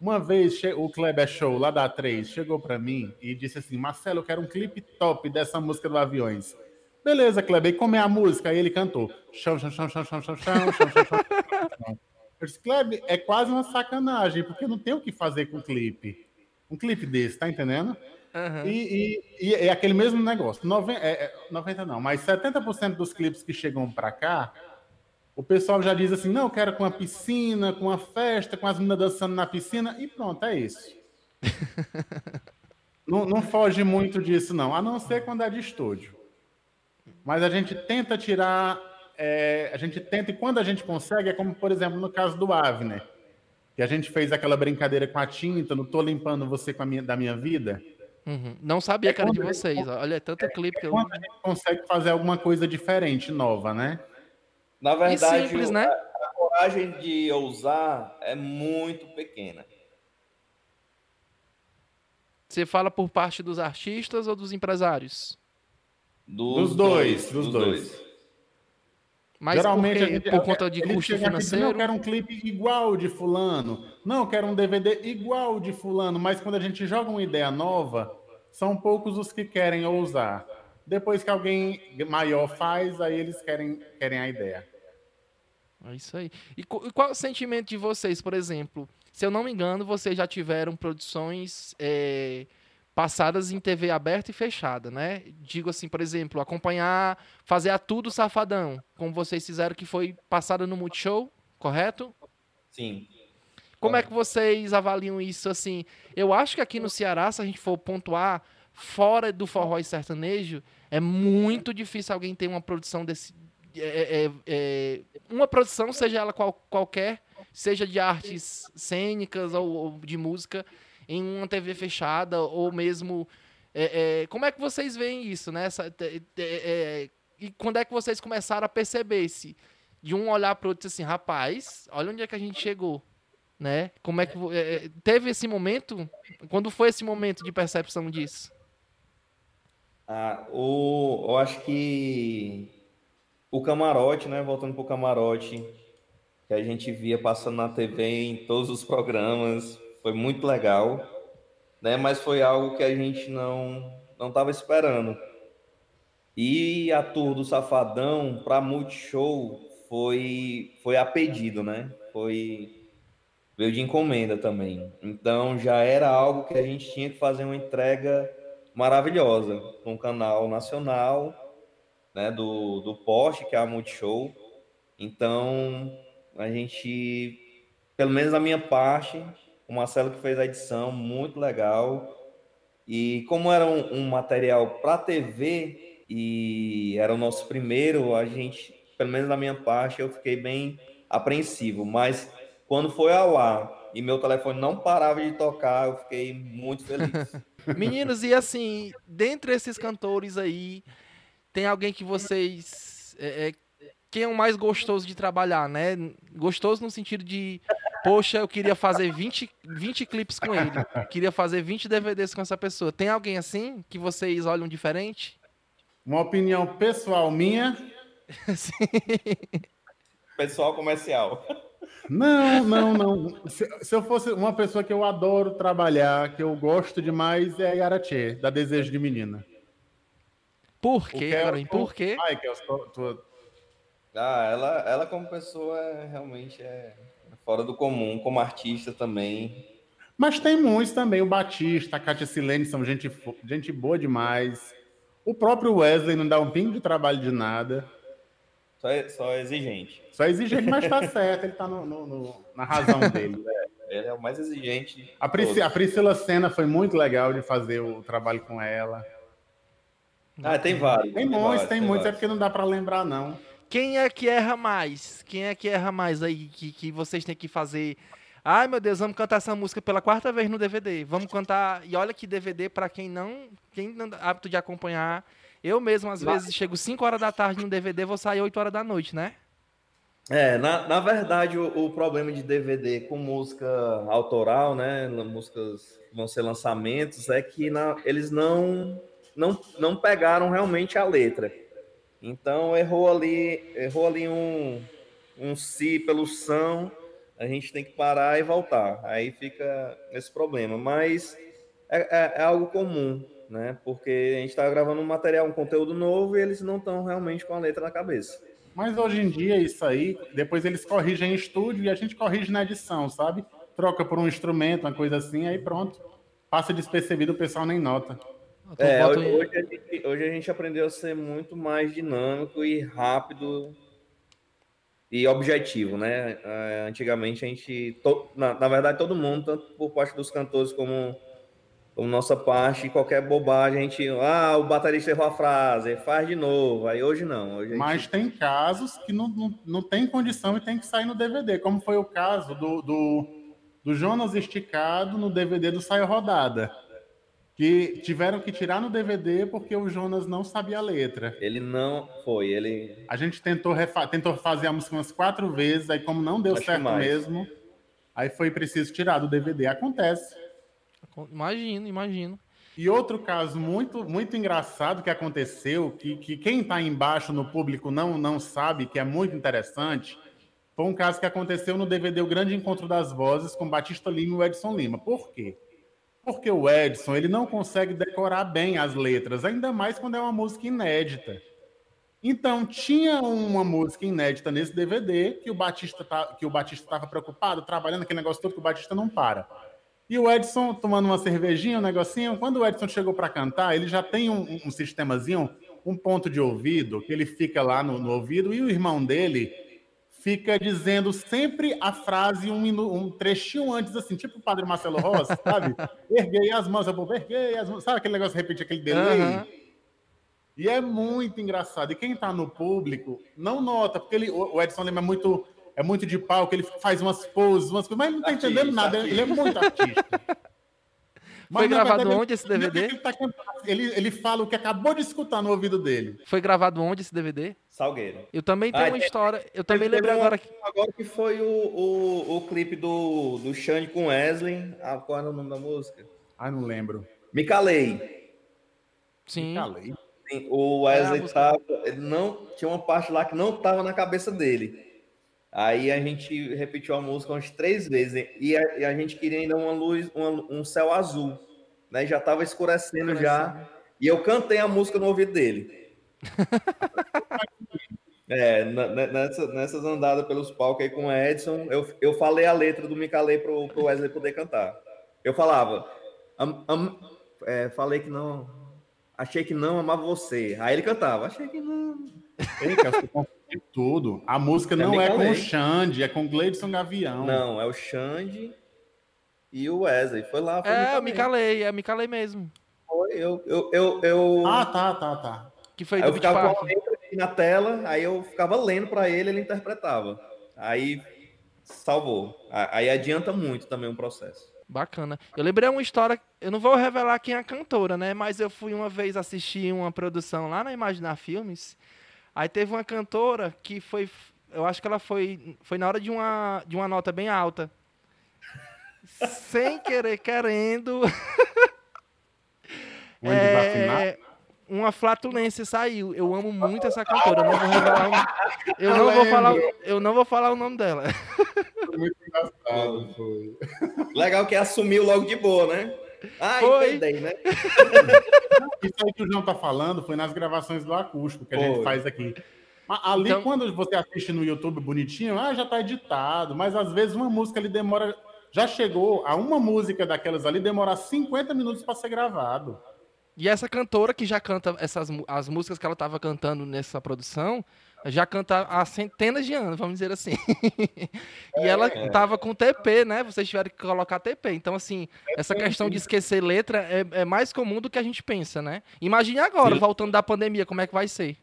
[SPEAKER 3] Uma vez o Kleber Show lá da 3 chegou para mim e disse assim: Marcelo, eu quero um clipe top dessa música do Aviões. Beleza, Kleber, e como é a música? Aí ele cantou. Chão, chão, chão, chão, chão, chão, chão, chão, chão, chão. Eu disse, Kleber, é quase uma sacanagem, porque não tem o que fazer com clipe. Um clipe desse, tá entendendo? Uhum. E, e, e, é aquele mesmo negócio. 90, é, é, 90 não, mas 70% dos clipes que chegam para cá, o pessoal já diz assim: não, eu quero com a piscina, com a festa, com as meninas dançando na piscina, e pronto, é isso. não, não foge muito disso, não, a não ser quando é de estúdio. Mas a gente tenta tirar, é, a gente tenta, e quando a gente consegue, é como, por exemplo, no caso do Avner, que a gente fez aquela brincadeira com a tinta, não tô limpando você com a minha, da minha vida.
[SPEAKER 1] Uhum. Não sabia é que era de vocês. Gente, Olha, é tanto é, clipe que eu.
[SPEAKER 3] Quando a gente consegue fazer alguma coisa diferente, nova, né?
[SPEAKER 2] Na verdade, simples, né? a, a coragem de ousar é muito pequena.
[SPEAKER 1] Você fala por parte dos artistas ou dos empresários?
[SPEAKER 3] Dos, dos dois, dos, dois. dois.
[SPEAKER 1] Mas Geralmente por, gente, por conta de custo financeiro.
[SPEAKER 3] Não, eu quero um clipe igual de fulano. Não, eu quero um DVD igual de fulano. Mas quando a gente joga uma ideia nova, são poucos os que querem ousar. Depois que alguém maior faz, aí eles querem, querem a ideia.
[SPEAKER 1] É isso aí. E qual é o sentimento de vocês, por exemplo? Se eu não me engano, vocês já tiveram produções é, passadas em TV aberta e fechada, né? Digo assim, por exemplo, acompanhar, fazer a Tudo Safadão, como vocês fizeram que foi passada no Multishow, correto?
[SPEAKER 2] Sim.
[SPEAKER 1] Como é que vocês avaliam isso assim? Eu acho que aqui no Ceará, se a gente for pontuar, fora do forró e sertanejo, é muito difícil alguém ter uma produção desse. É, é, é, é uma produção, seja ela qual, qualquer, seja de artes cênicas ou, ou, de música, em uma TV fechada, ou mesmo. É, é, como é que vocês veem isso, né? Essa, e quando é que vocês começaram a perceber se de um olhar para o outro assim, rapaz, olha onde é que a gente chegou, né? Como é que teve esse momento? Quando foi esse momento de percepção disso?
[SPEAKER 2] Ah, o, eu acho que o camarote, né? Voltando para o camarote, que a gente via passando na TV em todos os programas, foi muito legal, né? Mas foi algo que a gente não não estava esperando. E a tour do Safadão para Multishow foi foi a pedido, né? Foi veio de encomenda também. Então já era algo que a gente tinha que fazer uma entrega maravilhosa, um canal nacional, né, do, do Porsche, que é a Multishow. Então, a gente, pelo menos a minha parte, o Marcelo que fez a edição, muito legal. E como era um, um material para TV e era o nosso primeiro, a gente, pelo menos na minha parte, eu fiquei bem apreensivo. Mas quando foi ao ar e meu telefone não parava de tocar, eu fiquei muito feliz.
[SPEAKER 1] Meninos, e assim, dentre esses cantores aí, tem alguém que vocês. É, é, quem é o mais gostoso de trabalhar, né? Gostoso no sentido de, poxa, eu queria fazer 20, 20 clipes com ele. Queria fazer 20 DVDs com essa pessoa. Tem alguém assim que vocês olham diferente?
[SPEAKER 3] Uma opinião pessoal minha.
[SPEAKER 2] Sim. Pessoal comercial.
[SPEAKER 3] Não, não, não. Se, se, eu fosse uma pessoa que eu adoro trabalhar, que eu gosto demais, é a Yara Tchê, da Desejo de Menina.
[SPEAKER 1] Por quê, Caroline? Por quê? Ai, que eu
[SPEAKER 2] tô, tô... Ah, ela, ela como pessoa é, realmente é fora do comum, como artista também.
[SPEAKER 3] Mas tem muitos também, o Batista, a Cátia Silene são gente, gente boa demais. O próprio Wesley não dá um pingo de trabalho de nada.
[SPEAKER 2] Só, é, só exigente.
[SPEAKER 3] Só exigente, mas tá certo, ele tá no, no, no, na razão dele.
[SPEAKER 2] É, ele é o mais exigente.
[SPEAKER 3] A, Priscila, a Priscila Senna foi muito legal de fazer o trabalho com ela.
[SPEAKER 2] Ah, tem vários.
[SPEAKER 3] Tem, muitos, vários, tem, muitos, é porque não dá para lembrar, não.
[SPEAKER 1] Quem é que erra mais? Quem é que erra mais aí que, que vocês têm que fazer? Ai, meu Deus, vamos cantar essa música pela quarta vez no DVD. Vamos cantar. E olha que DVD, para quem não. Quem não hábito de acompanhar eu mesmo, às vezes, chego 5 horas da tarde no DVD vou sair 8 horas da noite, né?
[SPEAKER 2] É, na, na verdade, o, o problema de DVD com música autoral, né? Músicas que vão ser lançamentos, é que na, eles não, não, não pegaram realmente a letra. Então errou ali, errou ali um, um si pelo são, a gente tem que parar e voltar. Aí fica esse problema. Mas é, é, é algo comum né? Porque a gente está gravando um material, um conteúdo novo e eles não estão realmente com a letra na cabeça.
[SPEAKER 3] Mas hoje em dia, isso aí, depois eles corrigem em estúdio e a gente corrige na edição, sabe? Troca por um instrumento, uma coisa assim, aí pronto. Passa despercebido, o pessoal nem nota.
[SPEAKER 2] É, hoje, hoje, a gente, hoje a gente aprendeu a ser muito mais dinâmico e rápido e objetivo, né? É, antigamente a gente, to, na, na verdade, todo mundo, tanto por parte dos cantores como como nossa parte, qualquer bobagem, a gente, ah, o baterista errou a frase, faz de novo. Aí hoje não. Hoje gente...
[SPEAKER 3] Mas tem casos que não, não, não tem condição e tem que sair no DVD, como foi o caso do, do, do Jonas Esticado no DVD do Saio Rodada. Que tiveram que tirar no DVD porque o Jonas não sabia a letra.
[SPEAKER 2] Ele não foi, ele.
[SPEAKER 3] A gente tentou, refa... tentou fazer a música umas quatro vezes, aí como não deu Acho certo mais. mesmo, aí foi preciso tirar do DVD. Acontece.
[SPEAKER 1] Imagino, imagino.
[SPEAKER 3] E outro caso muito, muito engraçado que aconteceu, que, que quem está embaixo no público não, não sabe, que é muito interessante, foi um caso que aconteceu no DVD O Grande Encontro das Vozes com Batista Lima e o Edson Lima. Por quê? Porque o Edson ele não consegue decorar bem as letras, ainda mais quando é uma música inédita. Então tinha uma música inédita nesse DVD que o Batista tá, que o Batista estava preocupado, trabalhando aquele negócio todo que o Batista não para. E o Edson tomando uma cervejinha, um negocinho. Quando o Edson chegou para cantar, ele já tem um, um, sistemazinho, um ponto de ouvido, que ele fica lá no, no ouvido, e o irmão dele fica dizendo sempre a frase um, um trechinho antes, assim, tipo o padre Marcelo Rossi, sabe? erguei as mãos, eu vou erguei as mãos. Sabe aquele negócio de repetir aquele delay? Uhum. E é muito engraçado. E quem tá no público não nota, porque ele, o Edson é muito, é muito de palco, ele faz umas poses, umas coisas, mas ele não tá artista, entendendo nada, artista. ele é muito artista.
[SPEAKER 1] Mas, Foi gravado verdade, onde esse DVD?
[SPEAKER 3] Ele, tá ele, ele, fala o que acabou de escutar no ouvido dele.
[SPEAKER 1] Foi gravado onde esse DVD?
[SPEAKER 2] Salgueiro.
[SPEAKER 1] Eu também tenho ah, uma história. Eu também lembro agora que.
[SPEAKER 2] Agora que foi o, o, o clipe do, do Xande com Wesley. Ah, qual era o nome da música?
[SPEAKER 3] Ah, não lembro.
[SPEAKER 2] Me calei.
[SPEAKER 1] Sim. Me calei.
[SPEAKER 2] Sim, o Wesley é tava. Ele não, tinha uma parte lá que não tava na cabeça dele. Aí a gente repetiu a música umas três vezes e a, e a gente queria ainda uma luz, uma, um céu azul, né? Já estava escurecendo já e eu cantei a música no ouvido dele. é, nessa, nessas andadas pelos palcos aí com o Edson, eu, eu falei a letra do Micalei pro, pro Wesley poder cantar. Eu falava, am, am, é, falei que não, achei que não amava você. Aí ele cantava, achei que não.
[SPEAKER 3] Ei, cara, tudo. A música não é com o Xande, é com o Gleidson Gavião.
[SPEAKER 2] Não, é o Xande e o Wesley. Foi lá. Foi
[SPEAKER 1] é, eu me calei, é me calei mesmo.
[SPEAKER 2] Foi, eu, eu, eu, eu...
[SPEAKER 3] Ah, tá, tá, tá.
[SPEAKER 1] Que foi
[SPEAKER 2] aí eu ficava com na tela, aí eu ficava lendo para ele, ele interpretava. Aí salvou. Aí adianta muito também o processo.
[SPEAKER 1] Bacana. Eu lembrei uma história, eu não vou revelar quem é a cantora, né? Mas eu fui uma vez assistir uma produção lá na Imaginar Filmes Aí teve uma cantora que foi, eu acho que ela foi, foi na hora de uma, de uma nota bem alta. Sem querer, querendo. é, uma flatulência saiu. Eu amo muito essa cantora. Eu não vou revelar. Um, eu, não vou falar. Eu não vou falar o nome dela.
[SPEAKER 2] Muito engraçado, foi. Legal que assumiu logo de boa, né?
[SPEAKER 1] Ah, foi. entendi,
[SPEAKER 3] né? Isso aí que o João tá falando foi nas gravações do acústico que a gente faz aqui. Ali, então... quando você assiste no YouTube bonitinho, ah, já tá editado, mas às vezes uma música ali demora. Já chegou a uma música daquelas ali demorar 50 minutos para ser gravado.
[SPEAKER 1] E essa cantora que já canta essas as músicas que ela estava cantando nessa produção, já canta há centenas de anos, vamos dizer assim. e ela é. tava com TP, né? Vocês tiveram que colocar TP. Então, assim, essa questão de esquecer letra é, é mais comum do que a gente pensa, né? Imagine agora, Sim. voltando da pandemia, como é que vai ser.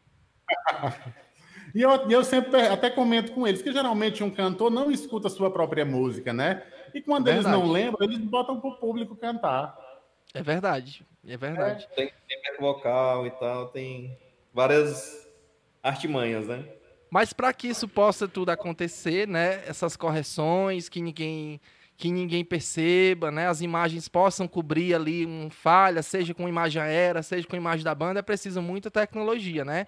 [SPEAKER 3] e eu, eu sempre até comento com eles que geralmente um cantor não escuta a sua própria música, né? E quando eles não lembram, eles botam pro público cantar.
[SPEAKER 1] É verdade, é verdade.
[SPEAKER 2] É, tem, tem vocal e tal, tem várias artimanhas, né?
[SPEAKER 1] Mas para que isso possa tudo acontecer, né? Essas correções que ninguém que ninguém perceba, né? As imagens possam cobrir ali um falha, seja com imagem aérea, seja com imagem da banda, é preciso muita tecnologia, né?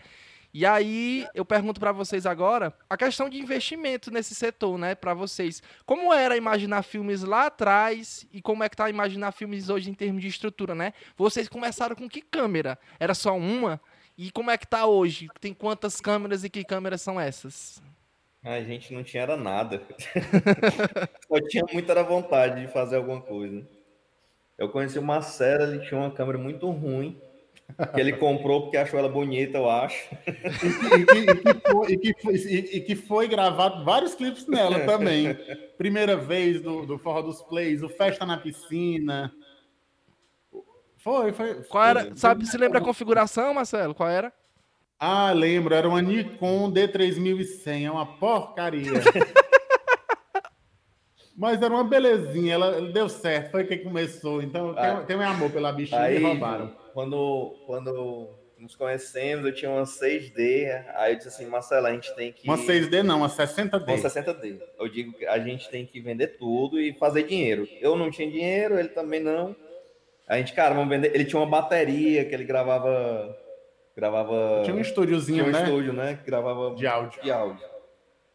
[SPEAKER 1] E aí eu pergunto para vocês agora a questão de investimento nesse setor, né? Para vocês, como era imaginar filmes lá atrás e como é que tá imaginar filmes hoje em termos de estrutura, né? Vocês começaram com que câmera? Era só uma? E como é que tá hoje? Tem quantas câmeras e que câmeras são essas?
[SPEAKER 2] A gente não tinha era nada. Só tinha muita vontade de fazer alguma coisa. Eu conheci o Marcelo, ele tinha uma câmera muito ruim, que ele comprou porque achou ela bonita, eu acho.
[SPEAKER 3] E que, foi, e que foi gravado vários clipes nela também. Primeira vez do, do Forró dos Plays, o Festa na Piscina. Foi, foi.
[SPEAKER 1] Qual era? Sabe, se lembra a configuração, Marcelo? Qual era?
[SPEAKER 3] Ah, lembro, era uma Nikon D3100, é uma porcaria. Mas era uma belezinha, ela deu certo, foi que começou. Então ah, tem, tem um amor pela bichinha aí, roubaram.
[SPEAKER 2] Quando, quando nos conhecemos, eu tinha uma 6D, aí eu disse assim, Marcelo, a gente tem que.
[SPEAKER 3] Uma 6D não, uma 60D.
[SPEAKER 2] Uma 60D. Eu digo que a gente tem que vender tudo e fazer dinheiro. Eu não tinha dinheiro, ele também não. A gente, cara, vamos vender. Ele tinha uma bateria que ele gravava. Gravava.
[SPEAKER 3] Tinha um estúdiozinho, tinha um
[SPEAKER 2] né? estúdio, né? Que gravava
[SPEAKER 3] de áudio.
[SPEAKER 2] De áudio.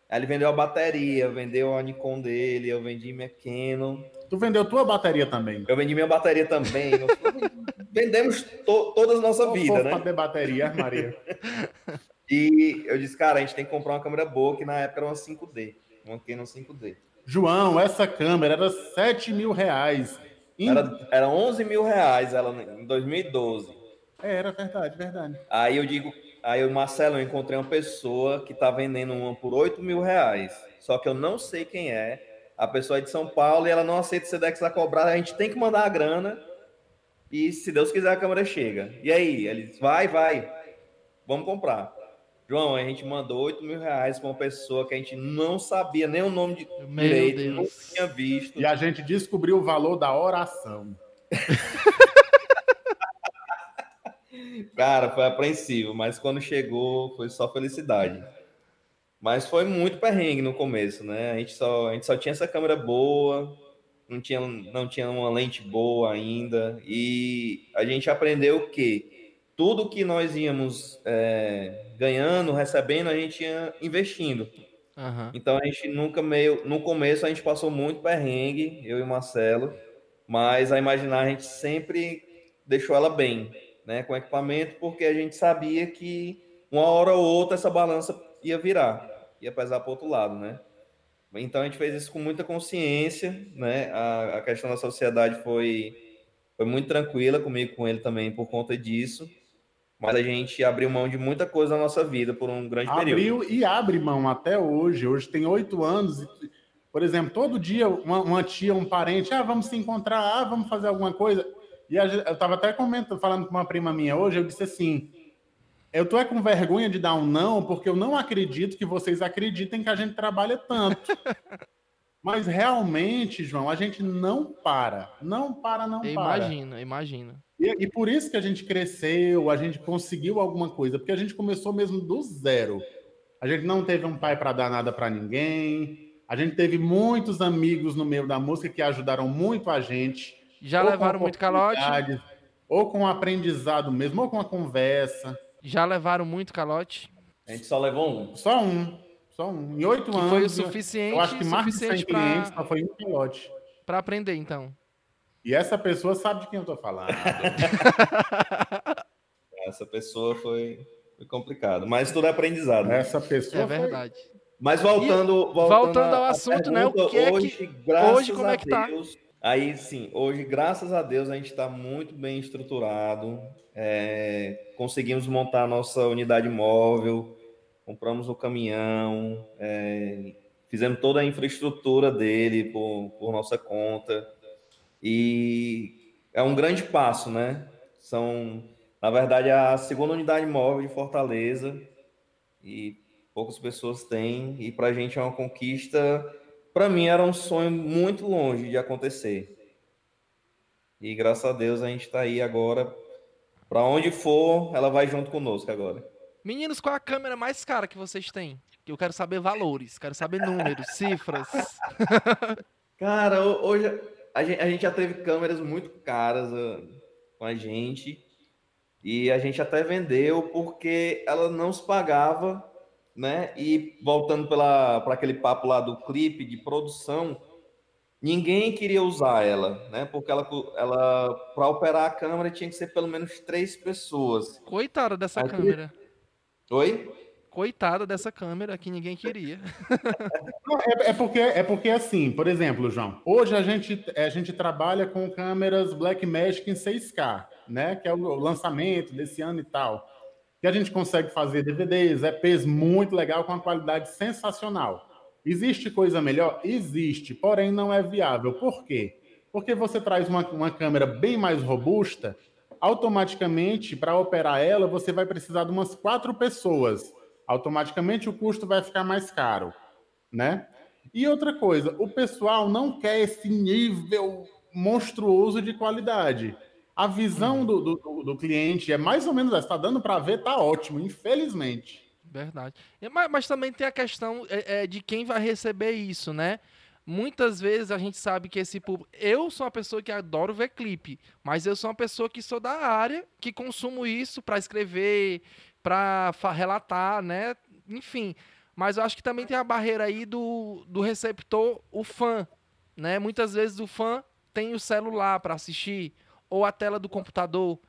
[SPEAKER 2] Aí ele vendeu a bateria, vendeu a Nikon dele, eu vendi minha Canon.
[SPEAKER 3] Tu vendeu tua bateria também?
[SPEAKER 2] Eu vendi minha bateria também. Vendemos to toda a nossa vida, né?
[SPEAKER 3] Pra bateria, Maria.
[SPEAKER 2] e eu disse, cara, a gente tem que comprar uma câmera boa, que na época era uma 5D. Uma Canon 5D.
[SPEAKER 3] João, essa câmera era 7 mil reais.
[SPEAKER 2] Era, era 11 mil reais ela em 2012.
[SPEAKER 3] É, era verdade, verdade.
[SPEAKER 2] Aí eu digo, aí o Marcelo, eu encontrei uma pessoa que tá vendendo uma por 8 mil reais. Só que eu não sei quem é. A pessoa é de São Paulo e ela não aceita o Sedex a cobrar. A gente tem que mandar a grana. E se Deus quiser, a câmera chega. E aí? Ele diz, vai, vai. Vamos comprar. João, a gente mandou 8 mil reais para uma pessoa que a gente não sabia nem o nome de
[SPEAKER 1] Meu
[SPEAKER 2] direito,
[SPEAKER 1] Deus.
[SPEAKER 2] não tinha visto.
[SPEAKER 3] E a gente descobriu o valor da oração.
[SPEAKER 2] Cara, foi apreensivo, mas quando chegou foi só felicidade. Mas foi muito perrengue no começo, né? A gente só, a gente só tinha essa câmera boa, não tinha, não tinha uma lente boa ainda, e a gente aprendeu que tudo que nós íamos é, ganhando, recebendo, a gente ia investindo.
[SPEAKER 1] Aham.
[SPEAKER 2] Então a gente nunca meio. No começo a gente passou muito perrengue, eu e o Marcelo, mas a imaginar a gente sempre deixou ela bem, né? Com equipamento, porque a gente sabia que uma hora ou outra essa balança ia virar, ia pesar para outro lado, né? Então a gente fez isso com muita consciência, né? A, a questão da sociedade foi, foi muito tranquila comigo, com ele também por conta disso. Mas a gente abriu mão de muita coisa na nossa vida por um grande período.
[SPEAKER 3] Abriu e abre mão até hoje. Hoje tem oito anos. E, por exemplo, todo dia uma, uma tia, um parente, ah, vamos se encontrar, ah, vamos fazer alguma coisa. E a eu estava até comentando, falando com uma prima minha hoje, eu disse assim, eu tô é com vergonha de dar um não, porque eu não acredito que vocês acreditem que a gente trabalha tanto. Mas realmente, João, a gente não para. Não para, não
[SPEAKER 1] Eu
[SPEAKER 3] para.
[SPEAKER 1] imagino, imagino.
[SPEAKER 3] E, e por isso que a gente cresceu, a gente conseguiu alguma coisa, porque a gente começou mesmo do zero. A gente não teve um pai para dar nada para ninguém. A gente teve muitos amigos no meio da música que ajudaram muito a gente.
[SPEAKER 1] Já levaram muito calote?
[SPEAKER 3] Ou com aprendizado mesmo, ou com a conversa.
[SPEAKER 1] Já levaram muito calote?
[SPEAKER 2] A gente só levou um.
[SPEAKER 3] Só um. Só um. Em oito anos.
[SPEAKER 1] foi o suficiente,
[SPEAKER 3] Eu acho que mais de 100
[SPEAKER 1] suficiente
[SPEAKER 3] clientes
[SPEAKER 1] pra,
[SPEAKER 3] só foi um pilote.
[SPEAKER 1] pra aprender, então.
[SPEAKER 3] E essa pessoa sabe de quem eu tô falando.
[SPEAKER 2] Essa pessoa foi, foi complicado. Mas tudo é aprendizado. né?
[SPEAKER 3] essa pessoa
[SPEAKER 1] É
[SPEAKER 3] foi-
[SPEAKER 1] verdade.
[SPEAKER 2] Mas voltando, voltando,
[SPEAKER 1] voltando ao assunto, né, o
[SPEAKER 2] pergunta,
[SPEAKER 1] que é que-
[SPEAKER 2] hoje, graças
[SPEAKER 1] hoje como é que
[SPEAKER 2] a
[SPEAKER 1] tá?
[SPEAKER 2] Deus, Aí sim, hoje, graças a Deus, a gente está muito bem estruturado. é, conseguimos montar a nossa unidade móvel, compramos o caminhão, é, fizemos toda a infraestrutura dele por, por nossa conta. E é um grande passo, né? São, na verdade, a segunda unidade móvel de Fortaleza e poucas pessoas têm. E para a gente é uma conquista. Para mim era um sonho muito longe de acontecer. E graças a Deus a gente está aí agora. Para onde for, ela vai junto conosco agora.
[SPEAKER 1] Meninos, qual a câmera mais cara que vocês têm? Eu quero saber valores, quero saber números, cifras.
[SPEAKER 2] Cara, ho- hoje a gente, já teve câmeras muito caras ah, com a gente e a gente até vendeu porque ela não se pagava, né? E voltando para aquele papo lá do clipe de produção, ninguém queria usar ela, né? Porque ela, ela para operar a câmera tinha que ser pelo menos três pessoas.
[SPEAKER 1] Coitada dessa
[SPEAKER 2] Aí-
[SPEAKER 1] câmera.
[SPEAKER 2] Oi?
[SPEAKER 1] Coitada dessa câmera que ninguém queria.
[SPEAKER 3] Não, é, é porque, é porque assim, por exemplo, João, hoje a gente, a gente trabalha com câmeras Blackmagic em 6K, né? Que é o lançamento desse ano e tal. Que a gente consegue fazer DVDs, EPs muito legal, com uma qualidade sensacional. Existe coisa melhor? Existe, porém não é viável. Por quê? Porque você traz uma, uma câmera bem mais robusta, automaticamente, para operar ela, você vai precisar de umas quatro pessoas. Automaticamente o custo vai ficar mais caro né? E outra coisa, o pessoal não quer esse nível monstruoso de qualidade. A visão do, do, do- do cliente é mais ou menos essa. Tá dando para ver, tá ótimo, infelizmente.
[SPEAKER 1] Verdade. Mas, mas também tem a questão é, é, de quem vai receber isso, né? Muitas vezes a gente sabe que esse público. Eu sou uma pessoa que adoro ver clipe, mas eu sou uma pessoa que sou da área, que consumo isso para escrever, para relatar, né? Enfim. Mas eu acho que também tem a barreira aí do, do receptor, o fã, né? Muitas vezes o fã tem o celular para assistir, ou a tela do computador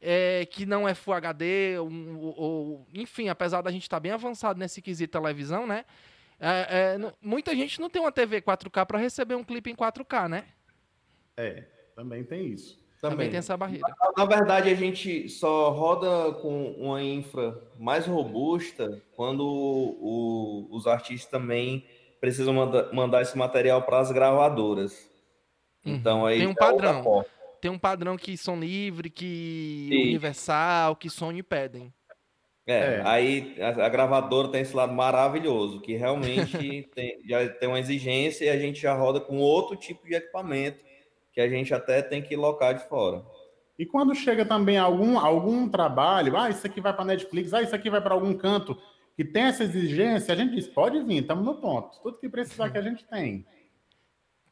[SPEAKER 1] é, que não é Full HD, ou, ou- enfim, apesar da gente estar bem avançado nesse quesito televisão, né? É, é, não- muita gente não tem uma TV 4K para receber um clipe em 4K, né?
[SPEAKER 3] É, também tem isso.
[SPEAKER 1] Também tem essa barreira.
[SPEAKER 2] Na, na, verdade, a gente só roda com uma infra mais robusta quando o, os artistas também precisam manda, mandar esse material para as gravadoras. Uhum. Então aí
[SPEAKER 1] tem um é padrão. Tem um padrão que Som Livre, que Sim. Universal, que Sony pedem.
[SPEAKER 2] É, é. aí a, a, gravadora tem esse lado maravilhoso, que realmente tem, já tem uma exigência e a gente já roda com outro tipo de equipamento que a gente até tem que locar de fora.
[SPEAKER 3] E quando chega também algum, algum trabalho, ah, isso aqui vai para Netflix, ah, isso aqui vai para algum canto, que tem essa exigência, a gente diz, pode vir, estamos no ponto. Tudo que precisar que a gente tem.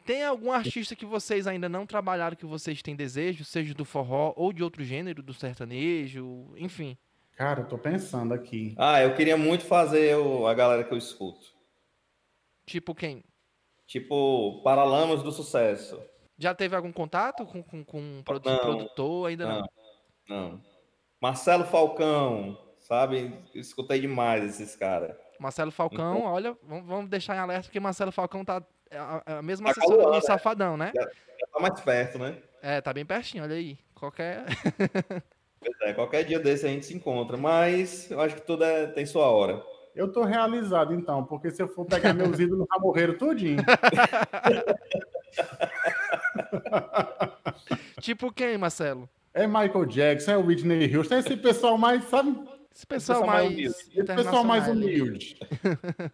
[SPEAKER 1] Tem algum artista que vocês ainda não trabalharam que vocês têm desejo, seja do forró ou de outro gênero, do sertanejo, enfim?
[SPEAKER 3] Cara, eu tô pensando aqui.
[SPEAKER 2] Ah, eu queria muito fazer o, a galera que eu escuto.
[SPEAKER 1] Tipo quem?
[SPEAKER 2] Tipo Paralamas do Sucesso.
[SPEAKER 1] Já teve algum contato com, com, com um produtor, não, produtor? Ainda não,
[SPEAKER 2] não. Não. Marcelo Falcão, sabe? Eu escutei demais esses caras.
[SPEAKER 1] Marcelo Falcão, então, olha, vamos, deixar em alerta porque Marcelo Falcão tá é a, é a mesma tá assessora do né? Safadão, né?
[SPEAKER 2] Já, já tá mais perto, né?
[SPEAKER 1] É, tá bem pertinho, olha aí. Qualquer.
[SPEAKER 2] pois é, qualquer dia desse a gente se encontra, mas eu acho que tudo é, tem sua hora.
[SPEAKER 3] Eu tô realizado, então, porque se eu for pegar meus ídolos, já morreram tudinho.
[SPEAKER 1] tipo quem, Marcelo?
[SPEAKER 3] É Michael Jackson, é Whitney Houston, é esse pessoal mais, sabe?
[SPEAKER 1] Esse pessoal, pessoal mais, mais
[SPEAKER 3] esse pessoal mais humilde.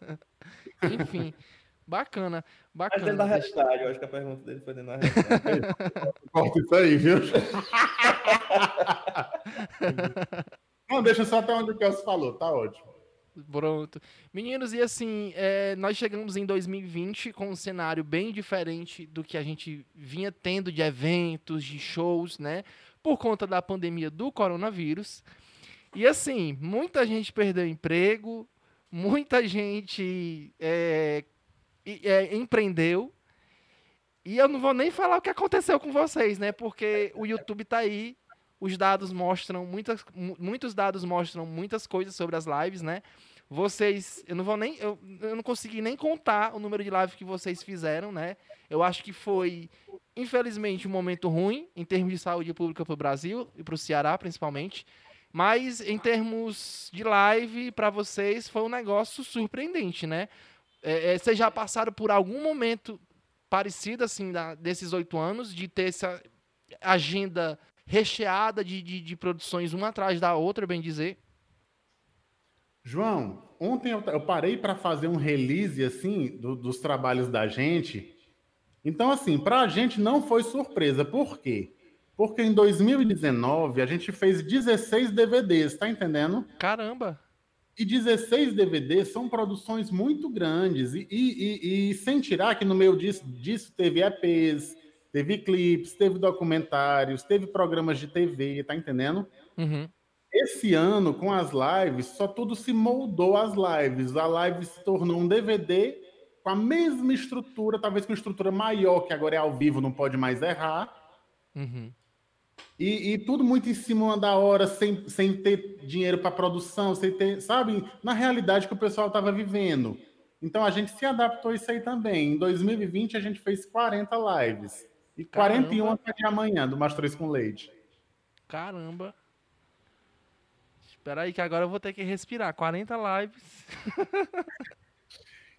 [SPEAKER 1] Enfim, bacana, bacana. Mas
[SPEAKER 2] dentro da realidade, eu acho que a pergunta dele foi dentro da realidade.
[SPEAKER 3] Corta isso aí, viu? Não, deixa só até onde o Kelso falou, tá ótimo.
[SPEAKER 1] Pronto. Meninos, e assim, é, nós chegamos em 2020 com um cenário bem diferente do que a gente vinha tendo de eventos, de shows, né? Por conta da pandemia do coronavírus. E assim, muita gente perdeu emprego, muita gente é, é, empreendeu. E eu não vou nem falar o que aconteceu com vocês, né? Porque o YouTube tá aí, os dados mostram, muitas, muitos dados mostram muitas coisas sobre as lives, né? Vocês, eu não vou nem, eu, eu não consegui nem contar o número de lives que vocês fizeram, né? Eu acho que foi, infelizmente, um momento ruim em termos de saúde pública para o Brasil e para o Ceará, principalmente. Mas em termos de live, para vocês foi um negócio surpreendente, né? É, é, vocês já passaram por algum momento parecido, assim, da, desses oito anos, de ter essa agenda recheada de, de, de produções uma atrás da outra, bem dizer?
[SPEAKER 3] João, ontem eu, eu parei para fazer um release assim do, dos trabalhos da gente. Então, assim, para a gente não foi surpresa. Por quê? Porque em 2019 a gente fez 16 DVDs, tá entendendo?
[SPEAKER 1] Caramba!
[SPEAKER 3] E 16 DVDs são produções muito grandes. E, e, e, e sem tirar que no meio disso, disso teve EPs, teve clipes, teve documentários, teve programas de TV, tá entendendo?
[SPEAKER 1] Uhum.
[SPEAKER 3] Esse ano, com as lives, só tudo se moldou às lives. A live se tornou um DVD com a mesma estrutura, talvez com estrutura maior, que agora é ao vivo, não pode mais errar.
[SPEAKER 1] Uhum.
[SPEAKER 3] E, e, tudo muito em cima da hora, sem, sem ter dinheiro para produção, sem ter, sabe? Na realidade que o pessoal estava vivendo. Então a gente se adaptou a isso aí também. Em 2020 a gente fez 40 lives. E Caramba. 41 até amanhã, do Mastros com Leite.
[SPEAKER 1] Caramba! Espera aí que agora eu vou ter que respirar. 40 lives.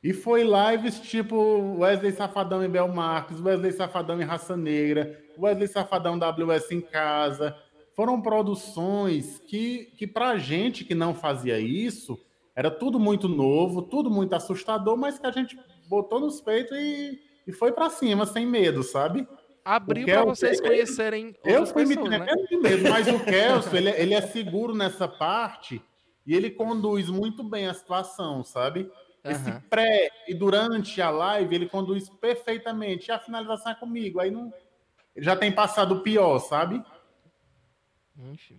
[SPEAKER 3] e foi lives tipo Wesley Safadão em Bel Marcos, Wesley Safadão em Raça Negra, Wesley Safadão WS em Casa. Foram produções que, que pra gente que não fazia isso, era tudo muito novo, tudo muito assustador, mas que a gente botou nos peitos e, e foi para cima, sem medo, sabe?
[SPEAKER 1] abriu para vocês conhecerem
[SPEAKER 3] Eu fui pessoas, me né? mesmo, mas o Kelso, ele, é, ele é seguro nessa parte e ele conduz muito bem a situação, sabe? Esse uhum. pré e durante a live, ele conduz perfeitamente. E a finalização é comigo. Aí não. Ele já tem passado pior, sabe?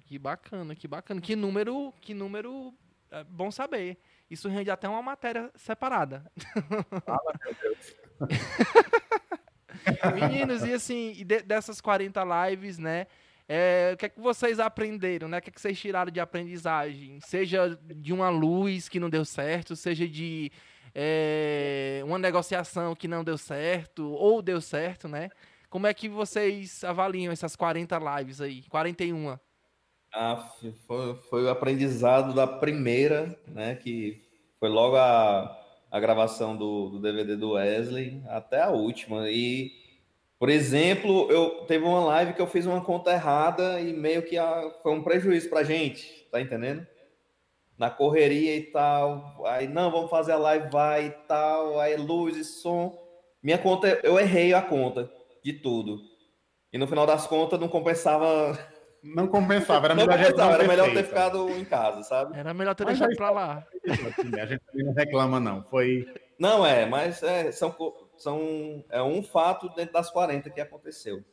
[SPEAKER 1] que bacana, que bacana. Que número, que número é bom saber. Isso rende até uma matéria separada. Fala, meu Deus. Meninos, e assim, de, dessas 40 lives, né? É, o que é que vocês aprenderam, né? O que é que vocês tiraram de aprendizagem? Seja de uma luz que não deu certo, seja de é, uma negociação que não deu certo, ou deu certo, né? Como é que vocês avaliam essas 40 lives aí? 41.
[SPEAKER 2] Ah, foi, foi o aprendizado da primeira, né? Que foi logo a, a gravação do, do DVD do Wesley até a última. E, por exemplo, eu teve uma live que eu fiz uma conta errada e meio que a, foi um prejuízo pra gente, tá entendendo? Na correria e tal. Aí, não, vamos fazer a live, vai e tal. Aí, luz e som. Minha conta, eu errei a conta de tudo. E no final das contas não compensava
[SPEAKER 3] não compensava, era
[SPEAKER 2] não
[SPEAKER 3] melhor,
[SPEAKER 2] compensava, era melhor ter ficado em casa, sabe?
[SPEAKER 1] Era melhor ter deixado pra lá.
[SPEAKER 3] A gente não reclama, não. Foi.
[SPEAKER 2] Não, é, mas é, são, são, é um fato dentro das 40 que aconteceu.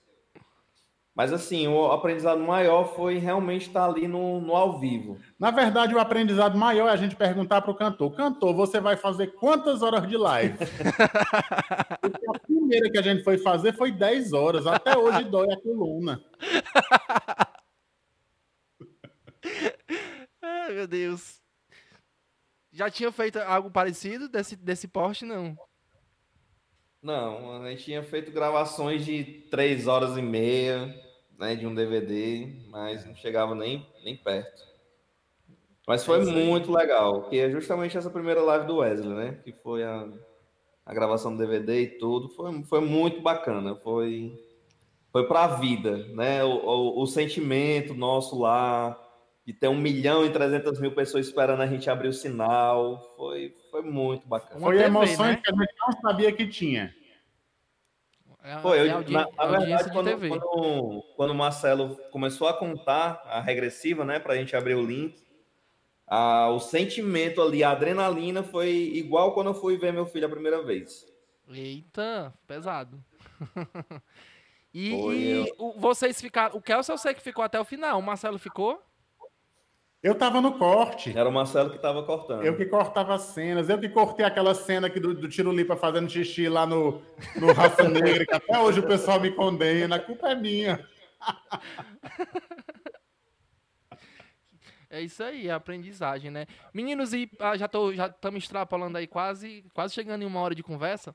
[SPEAKER 2] Mas assim, o aprendizado maior foi realmente estar ali no, no ao vivo.
[SPEAKER 3] Na verdade, o aprendizado maior é a gente perguntar para o cantor: Cantor, você vai fazer quantas horas de live? a primeira que a gente foi fazer foi 10 horas. Até hoje dói a coluna.
[SPEAKER 1] Ai, meu Deus. Já tinha feito algo parecido desse, desse porte, não?
[SPEAKER 2] Não, a gente tinha feito gravações de três horas e meia, né, de um DVD, mas não chegava nem, nem perto. Mas foi é muito legal, que é justamente essa primeira live do Wesley, né, que foi a, a gravação do DVD e tudo, foi, foi muito bacana, foi, foi para a vida, né, o, o, o sentimento nosso lá, de ter um milhão e trezentas mil pessoas esperando a gente abrir o sinal. Foi, foi muito bacana.
[SPEAKER 3] Foi emoções né? que a gente não sabia que tinha.
[SPEAKER 2] É, foi, eu, é na, na verdade, quando, quando, quando, o Marcelo começou a contar a regressiva, né, para a gente abrir o link, a, o sentimento ali, a adrenalina foi igual quando eu fui ver meu filho a primeira vez.
[SPEAKER 1] Eita, pesado. e, e vocês ficaram. O Kelson eu sei que ficou até o final, o Marcelo ficou?
[SPEAKER 3] Eu tava no corte.
[SPEAKER 2] Era o Marcelo que tava cortando.
[SPEAKER 3] Eu que cortava as cenas. Eu que cortei aquela cena aqui do, do Tiro Lipa fazendo xixi lá no, no Raça Negra, que até hoje o pessoal me condena. A culpa é minha.
[SPEAKER 1] É isso aí, é aprendizagem, né? Meninos, e ah, já estamos extrapolando aí quase, quase chegando em uma hora de conversa.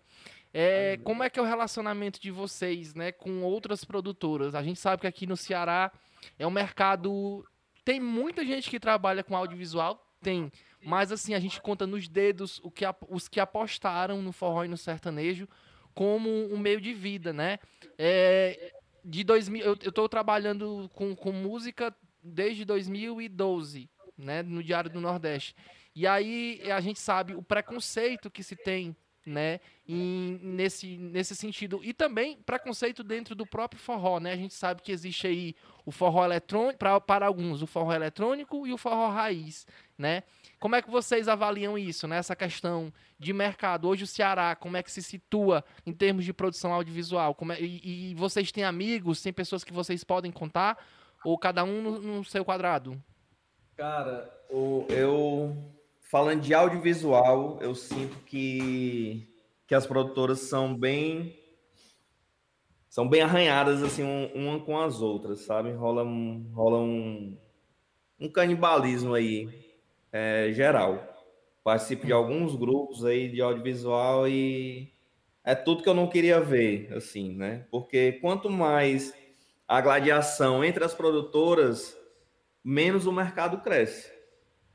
[SPEAKER 1] É, como é que é o relacionamento de vocês, né, com outras produtoras? A gente sabe que aqui no Ceará é um mercado tem muita gente que trabalha com audiovisual, tem. Mas assim, a gente conta nos dedos o que, os que apostaram no forró e no sertanejo como um meio de vida, né? É, de 2000, eu estou trabalhando com, com música desde 2012, né? No Diário do Nordeste. E aí a gente sabe o preconceito que se tem né? Nesse, nesse sentido. E também preconceito dentro do próprio forró, né? A gente sabe que existe aí o forró eletrônico, pra, para alguns, o forró eletrônico e o forró raiz, né? Como é que vocês avaliam isso, né? Essa questão de mercado. Hoje o Ceará, como é que se situa em termos de produção audiovisual? Como é, e, e vocês têm amigos, tem pessoas que vocês podem contar? Ou cada um no, no seu quadrado?
[SPEAKER 2] Cara, o, eu falando de audiovisual, eu sinto que, que as produtoras são bem são bem arranhadas assim uma com as outras, sabe? Rola um, rola um, um canibalismo aí é, geral. Participo de alguns grupos aí de audiovisual e é tudo que eu não queria ver, assim, né? Porque quanto mais a gladiação entre as produtoras, menos o mercado cresce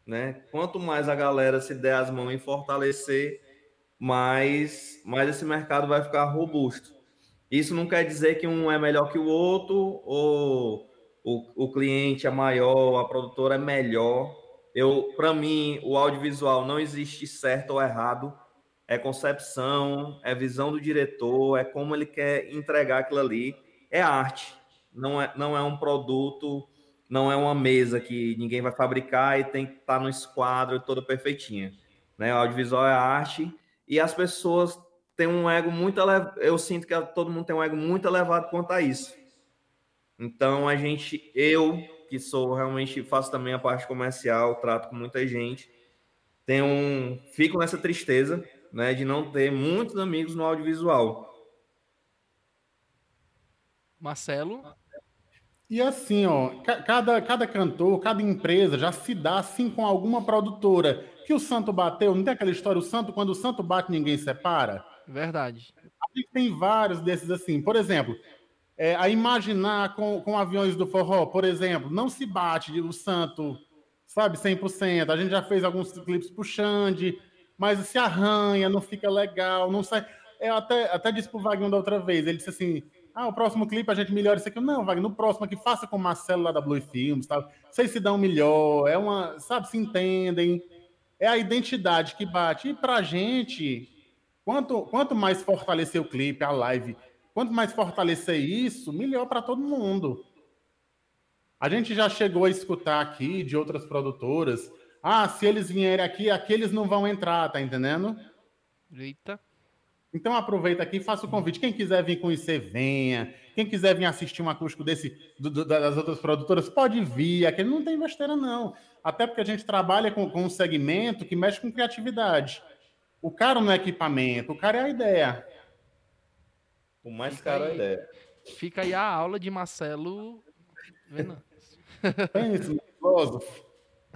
[SPEAKER 2] né? Quanto mais a galera se der as mãos em fortalecer, mais, mais esse mercado vai ficar robusto. Isso não quer dizer que um é melhor que o outro, ou o, o cliente é maior, a produtora é melhor. Eu, para mim, o audiovisual não existe certo ou errado. É concepção, é visão do diretor, é como ele quer entregar aquilo ali. É arte, não é, não é um produto não é uma mesa que ninguém vai fabricar e tem que estar no esquadro toda perfeitinha. Né? O audiovisual é arte e as pessoas têm um ego muito elevado. Eu sinto que todo mundo tem um ego muito elevado quanto a isso. Então a gente, eu que sou realmente faço também a parte comercial, trato com muita gente, tenho um, fico nessa tristeza, né, de não ter muitos amigos no audiovisual.
[SPEAKER 1] Marcelo,
[SPEAKER 3] e assim, ó, cada, cada cantor, cada empresa já se dá assim com alguma produtora. Que o santo bateu, não tem aquela história, o santo, quando o santo bate, ninguém separa?
[SPEAKER 1] Verdade.
[SPEAKER 3] Tem vários desses assim. Por exemplo, é, a imaginar com, com aviões do forró, por exemplo, não se bate o santo, sabe, 100%. A gente já fez alguns clipes pro Xande, mas se arranha, não fica legal, não sai. Eu até, até disse pro Wagner da outra vez, ele disse assim, ah, o próximo clipe a gente melhora isso aqui. Não, Wagner, no próximo aqui, faça com o Marcelo lá da Blue Films, tal. Vocês se dão melhor, é uma, sabe, se entendem. É a identidade que bate. E pra gente, quanto, quanto mais fortalecer o clipe, a live, quanto mais fortalecer isso, melhor para todo mundo. A gente já chegou a escutar aqui de outras produtoras, ah, se eles vierem aqui, aqueles não vão entrar, tá entendendo?
[SPEAKER 1] Eita.
[SPEAKER 3] Então aproveita aqui e faça o convite. Quem quiser vir conhecer, venha. Quem quiser vir assistir um acústico desse do, do, das outras produtoras, pode vir. Aqui não tem besteira, não. Até porque a gente trabalha com, com um segmento que mexe com criatividade. O cara não é equipamento, o cara é a ideia.
[SPEAKER 2] O mais fica caro é a ideia.
[SPEAKER 1] Fica aí a aula de Marcelo Venâncio.
[SPEAKER 3] Pensa, filósofo.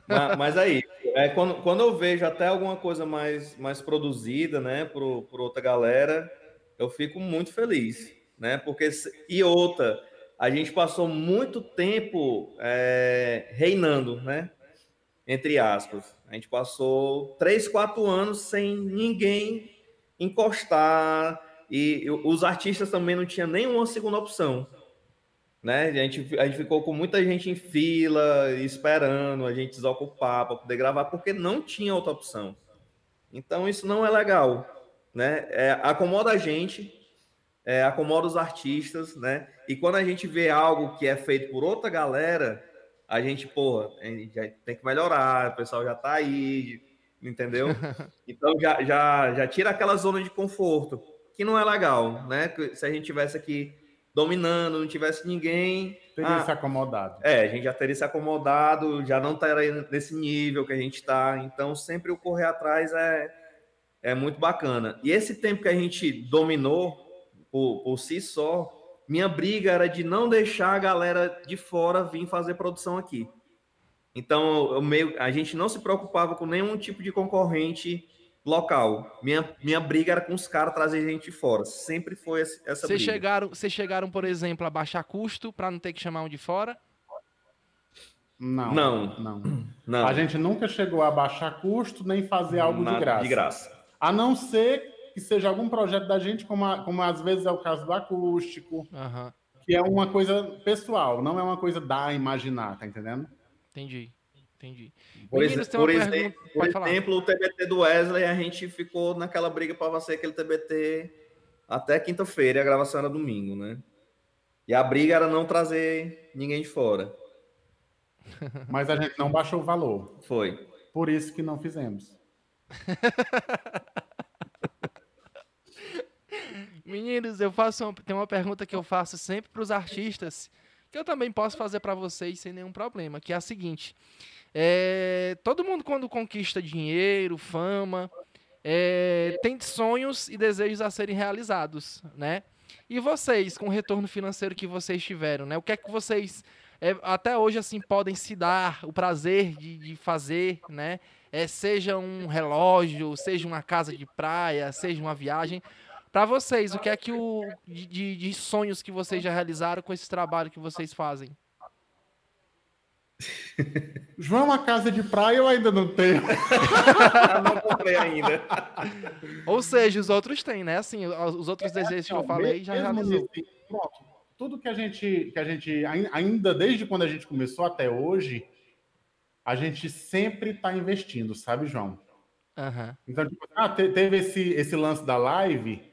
[SPEAKER 2] Mas, mas, aí, é, quando, quando eu vejo até alguma coisa mais, mais produzida, né, por, por outra galera, eu fico muito feliz, né? Porque, e outra, a gente passou muito tempo é, reinando, né? Entre aspas. A gente passou três, quatro anos sem ninguém encostar, e os artistas também não tinham nenhuma segunda opção né? A gente, a gente ficou com muita gente em fila, esperando a gente desocupar para poder gravar, porque não tinha outra opção. Então isso não é legal, né? É, acomoda a gente, é, acomoda os artistas, né? E quando a gente vê algo que é feito por outra galera, a gente, porra, a gente tem que melhorar, o pessoal já tá aí, entendeu? Então já, já, já tira aquela zona de conforto, que não é legal, né? Se a gente tivesse aqui dominando, não tivesse ninguém.
[SPEAKER 3] Teria ah, se acomodado.
[SPEAKER 2] É, a gente já teria se acomodado, já não estaria nesse nível que a gente está. Então, sempre o correr atrás é, é muito bacana. E esse tempo que a gente dominou por, por si só, minha briga era de não deixar a galera de fora vir fazer produção aqui. Então, eu meio, a gente não se preocupava com nenhum tipo de concorrente local. Minha, minha briga era com os caras trazer gente de fora. Sempre foi essa
[SPEAKER 1] cês
[SPEAKER 2] briga.
[SPEAKER 1] Chegaram, vocês chegaram, por exemplo, a baixar custo para não ter que chamar um de fora?
[SPEAKER 3] Não,
[SPEAKER 2] não.
[SPEAKER 3] Não. não. A gente nunca chegou a baixar custo nem fazer algo de graça.
[SPEAKER 2] De graça.
[SPEAKER 3] A não ser que seja algum projeto da gente, como, a, como às vezes é o caso do acústico,
[SPEAKER 1] uhum.
[SPEAKER 3] que é uma coisa pessoal, não é uma coisa da imaginar, tá entendendo?
[SPEAKER 1] Entendi. Entendi.
[SPEAKER 2] Por, Meninos, por, exemplo, por exemplo, o TBT do Wesley, a gente ficou naquela briga para fazer aquele TBT até quinta-feira, e a gravação era domingo, né? E a briga era não trazer ninguém de fora.
[SPEAKER 3] Mas a gente não baixou o valor.
[SPEAKER 2] Foi.
[SPEAKER 3] Por isso que não fizemos.
[SPEAKER 1] Meninos, eu faço uma, tem uma pergunta que eu faço sempre para os artistas, que eu também posso fazer para vocês sem nenhum problema, que é a seguinte: é, todo mundo, quando conquista dinheiro, fama, é, tem sonhos e desejos a serem realizados, né? E vocês, com o retorno financeiro que vocês tiveram, né? O que é que vocês é, até hoje assim podem se dar o prazer de, de fazer, né? É, seja um relógio, seja uma casa de praia, seja uma viagem. Para vocês, o que é que o de, de sonhos que vocês já realizaram com esse trabalho que vocês fazem?
[SPEAKER 3] João, uma casa de praia eu ainda não tenho.
[SPEAKER 2] não comprei ainda.
[SPEAKER 1] Ou seja, os outros têm, né? Assim, os outros desejos que eu falei já realizou.
[SPEAKER 3] Pronto. Tudo que a gente, que a gente, ainda desde quando a gente começou até hoje, a gente sempre está investindo, sabe, João?
[SPEAKER 1] Uhum.
[SPEAKER 3] Então, tipo, ah, teve esse, esse lance da live,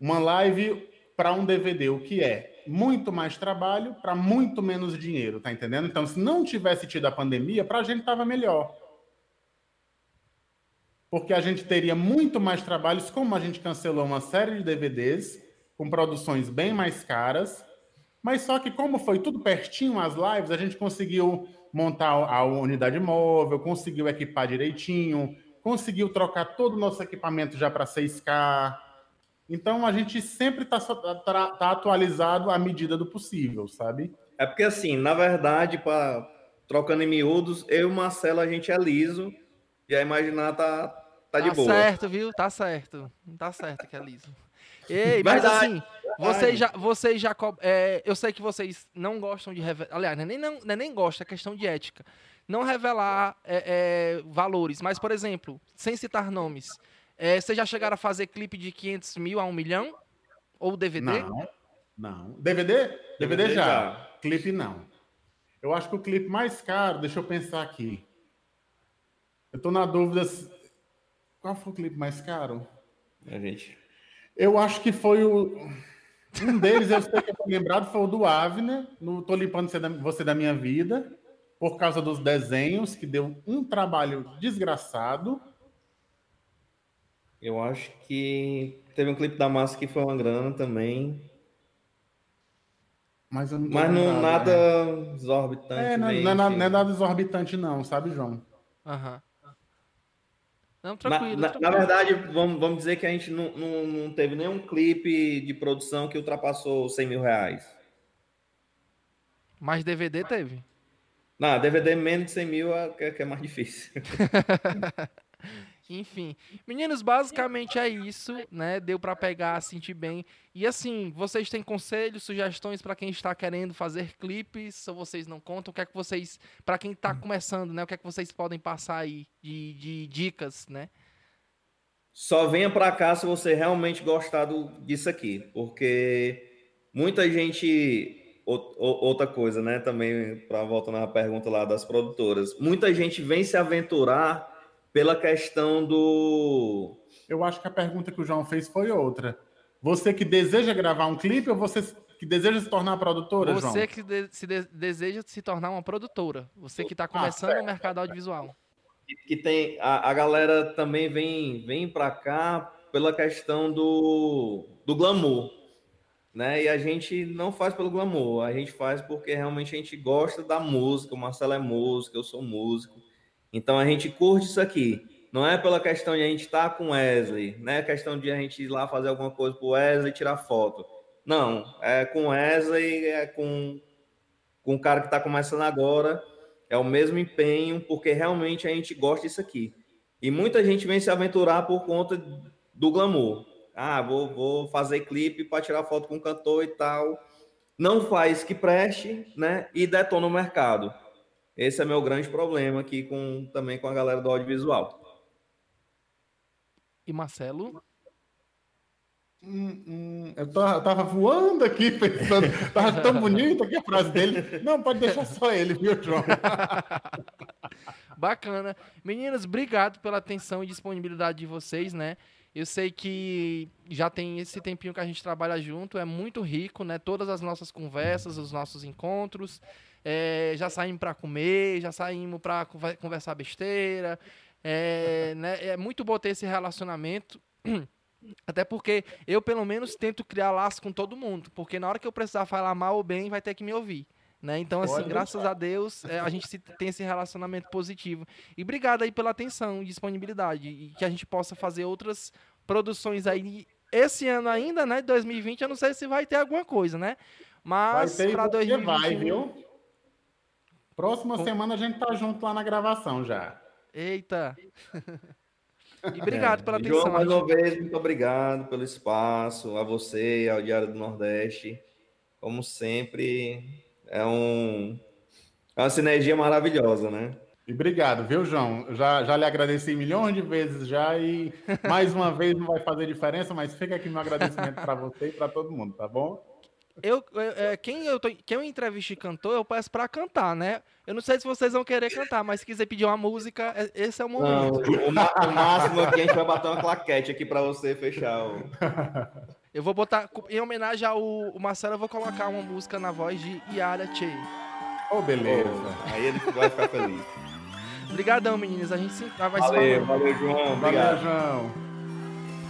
[SPEAKER 3] uma live para um DVD, o que é? muito mais trabalho para muito menos dinheiro, tá entendendo? Então, se não tivesse tido a pandemia, para a gente estava melhor. Porque a gente teria muito mais trabalhos, como a gente cancelou uma série de DVDs, com produções bem mais caras, mas só que como foi tudo pertinho as lives, a gente conseguiu montar a unidade móvel, conseguiu equipar direitinho, conseguiu trocar todo o nosso equipamento já para 6K, então a gente sempre está tá, tá atualizado à medida do possível, sabe?
[SPEAKER 2] É porque assim, na verdade, pra, trocando em miúdos, eu e o Marcelo a gente é liso e a imaginar tá, tá, tá de boa.
[SPEAKER 1] Tá certo, viu? Tá certo. Tá certo que é liso. Ei, mas assim, Vocês já, vocês já é, eu sei que vocês não gostam de revelar, aliás, é nem, não, não é nem gosta, é questão de ética. Não revelar é, é, valores, mas, por exemplo, sem citar nomes, é, vocês já chegaram a fazer clipe de 500 mil a 1 milhão? Ou DVD?
[SPEAKER 3] Não, não. DVD? DVD, DVD já. já. Clipe não. Eu acho que o clipe mais caro, deixa eu pensar aqui. Eu tô na dúvida. Qual foi o clipe mais caro?
[SPEAKER 2] A gente.
[SPEAKER 3] Eu acho que foi o. Um deles, eu sei que eu tô lembrado, foi o do Avner, no Tô Limpando Você da Minha Vida, por causa dos desenhos, que deu um trabalho desgraçado.
[SPEAKER 2] Eu acho que teve um clipe da Massa que foi uma grana também.
[SPEAKER 3] Mas, não
[SPEAKER 2] Mas não, nada né? exorbitante.
[SPEAKER 3] É, não, não, é nada, não, é nada exorbitante, não, sabe, João?
[SPEAKER 1] Aham.
[SPEAKER 2] Não, tranquilo, na, tranquilo. Na, verdade, vamos, vamos dizer que a gente não, não, não teve nenhum clipe de produção que ultrapassou 100 mil reais.
[SPEAKER 1] Mas DVD teve?
[SPEAKER 2] Não, DVD menos de 100 mil é, que é mais difícil.
[SPEAKER 1] Enfim, meninos, basicamente é isso, né? Deu para pegar, sentir bem. E assim, vocês têm conselhos, sugestões para quem está querendo fazer clipes? Ou vocês não contam? O que é que vocês, para quem está começando, né? O que é que vocês podem passar aí de, de dicas, né?
[SPEAKER 2] Só venha para cá se você realmente gostar do, disso aqui, porque muita gente outra coisa, né? Também para voltar na pergunta lá das produtoras, muita gente vem se aventurar pela questão do.
[SPEAKER 3] Eu acho que a pergunta que o João fez foi outra. Você que deseja gravar um clipe ou você que deseja se tornar produtora,
[SPEAKER 1] você
[SPEAKER 3] João?
[SPEAKER 1] Você que de se de deseja se tornar uma produtora. Você que está ah, começando ah, no mercado audiovisual.
[SPEAKER 2] Que tem a, a galera também vem vem para cá pela questão do, do glamour, né? E a gente não faz pelo glamour, a gente faz porque realmente a gente gosta da música. O Marcelo é músico, eu sou músico. Então a gente curte isso aqui. Não é pela questão de a gente estar tá com Wesley, não é questão de a gente ir lá fazer alguma coisa pro Wesley tirar foto. Não, é com Wesley, é com, com o cara que está começando agora, é o mesmo empenho, porque realmente a gente gosta disso aqui. E muita gente vem se aventurar por conta do glamour. Ah, vou, vou fazer clipe para tirar foto com o cantor e tal. Não faz que preste, né? E detona o mercado. Esse é meu grande problema aqui com também com a galera do audiovisual.
[SPEAKER 1] E Marcelo?
[SPEAKER 3] Hum, hum, eu, tô, eu tava voando aqui pensando, tava tão bonito aqui a frase dele. Não, pode deixar só ele, viu, João?
[SPEAKER 1] Bacana. Meninas, obrigado pela atenção e disponibilidade de vocês, né? Eu sei que já tem esse tempinho que a gente trabalha junto, é muito rico, né? Todas as nossas conversas, os nossos encontros, é, já saímos para comer, já saímos para conversar besteira. É, né, é muito bom ter esse relacionamento. Até porque eu, pelo menos, tento criar laço com todo mundo. Porque na hora que eu precisar falar mal ou bem, vai ter que me ouvir. Né? Então, assim, Pode graças a Deus, é, a gente tem esse relacionamento positivo. E obrigado aí pela atenção e disponibilidade. E que a gente possa fazer outras produções aí. Esse ano ainda, né? 2020, eu não sei se vai ter alguma coisa, né? Mas para 2021. Vai, viu?
[SPEAKER 3] Próxima Com... semana a gente tá junto lá na gravação já.
[SPEAKER 1] Eita! e obrigado é. pela atenção.
[SPEAKER 2] João, mais uma vez, muito obrigado pelo espaço, a você e ao Diário do Nordeste. Como sempre, é, um, é uma sinergia maravilhosa, né?
[SPEAKER 3] E obrigado, viu, João? Já, já lhe agradeci milhões de vezes já e mais uma vez não vai fazer diferença, mas fica aqui meu agradecimento para você e para todo mundo, tá bom?
[SPEAKER 1] Eu, é, quem, eu tô, quem eu entrevisto e cantor, eu peço pra cantar, né? Eu não sei se vocês vão querer cantar, mas se quiser pedir uma música, é, esse é o momento.
[SPEAKER 2] Não, o, o, máximo aqui a gente vai bater uma claquete aqui pra você fechar o...
[SPEAKER 1] Eu vou botar, em homenagem ao Marcelo, eu vou colocar uma música na voz de Yara Che.
[SPEAKER 3] Oh, beleza. Oh,
[SPEAKER 2] aí ele vai ficar feliz.
[SPEAKER 1] Obrigadão, meninas. A gente se, vai
[SPEAKER 2] valeu, se Valeu, valeu, João. Obrigado. Valeu, João.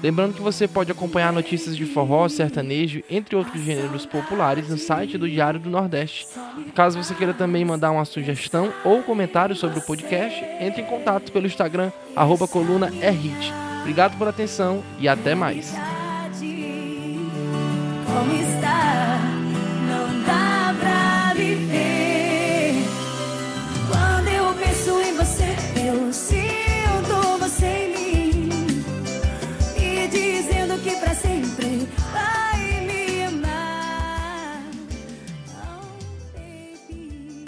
[SPEAKER 1] Lembrando que você pode acompanhar notícias de forró, sertanejo, entre outros gêneros populares, no site do Diário do Nordeste. Caso você queira também mandar uma sugestão ou comentário sobre o podcast, entre em contato pelo Instagram, arroba coluna é hit. Obrigado pela atenção e até mais. Como?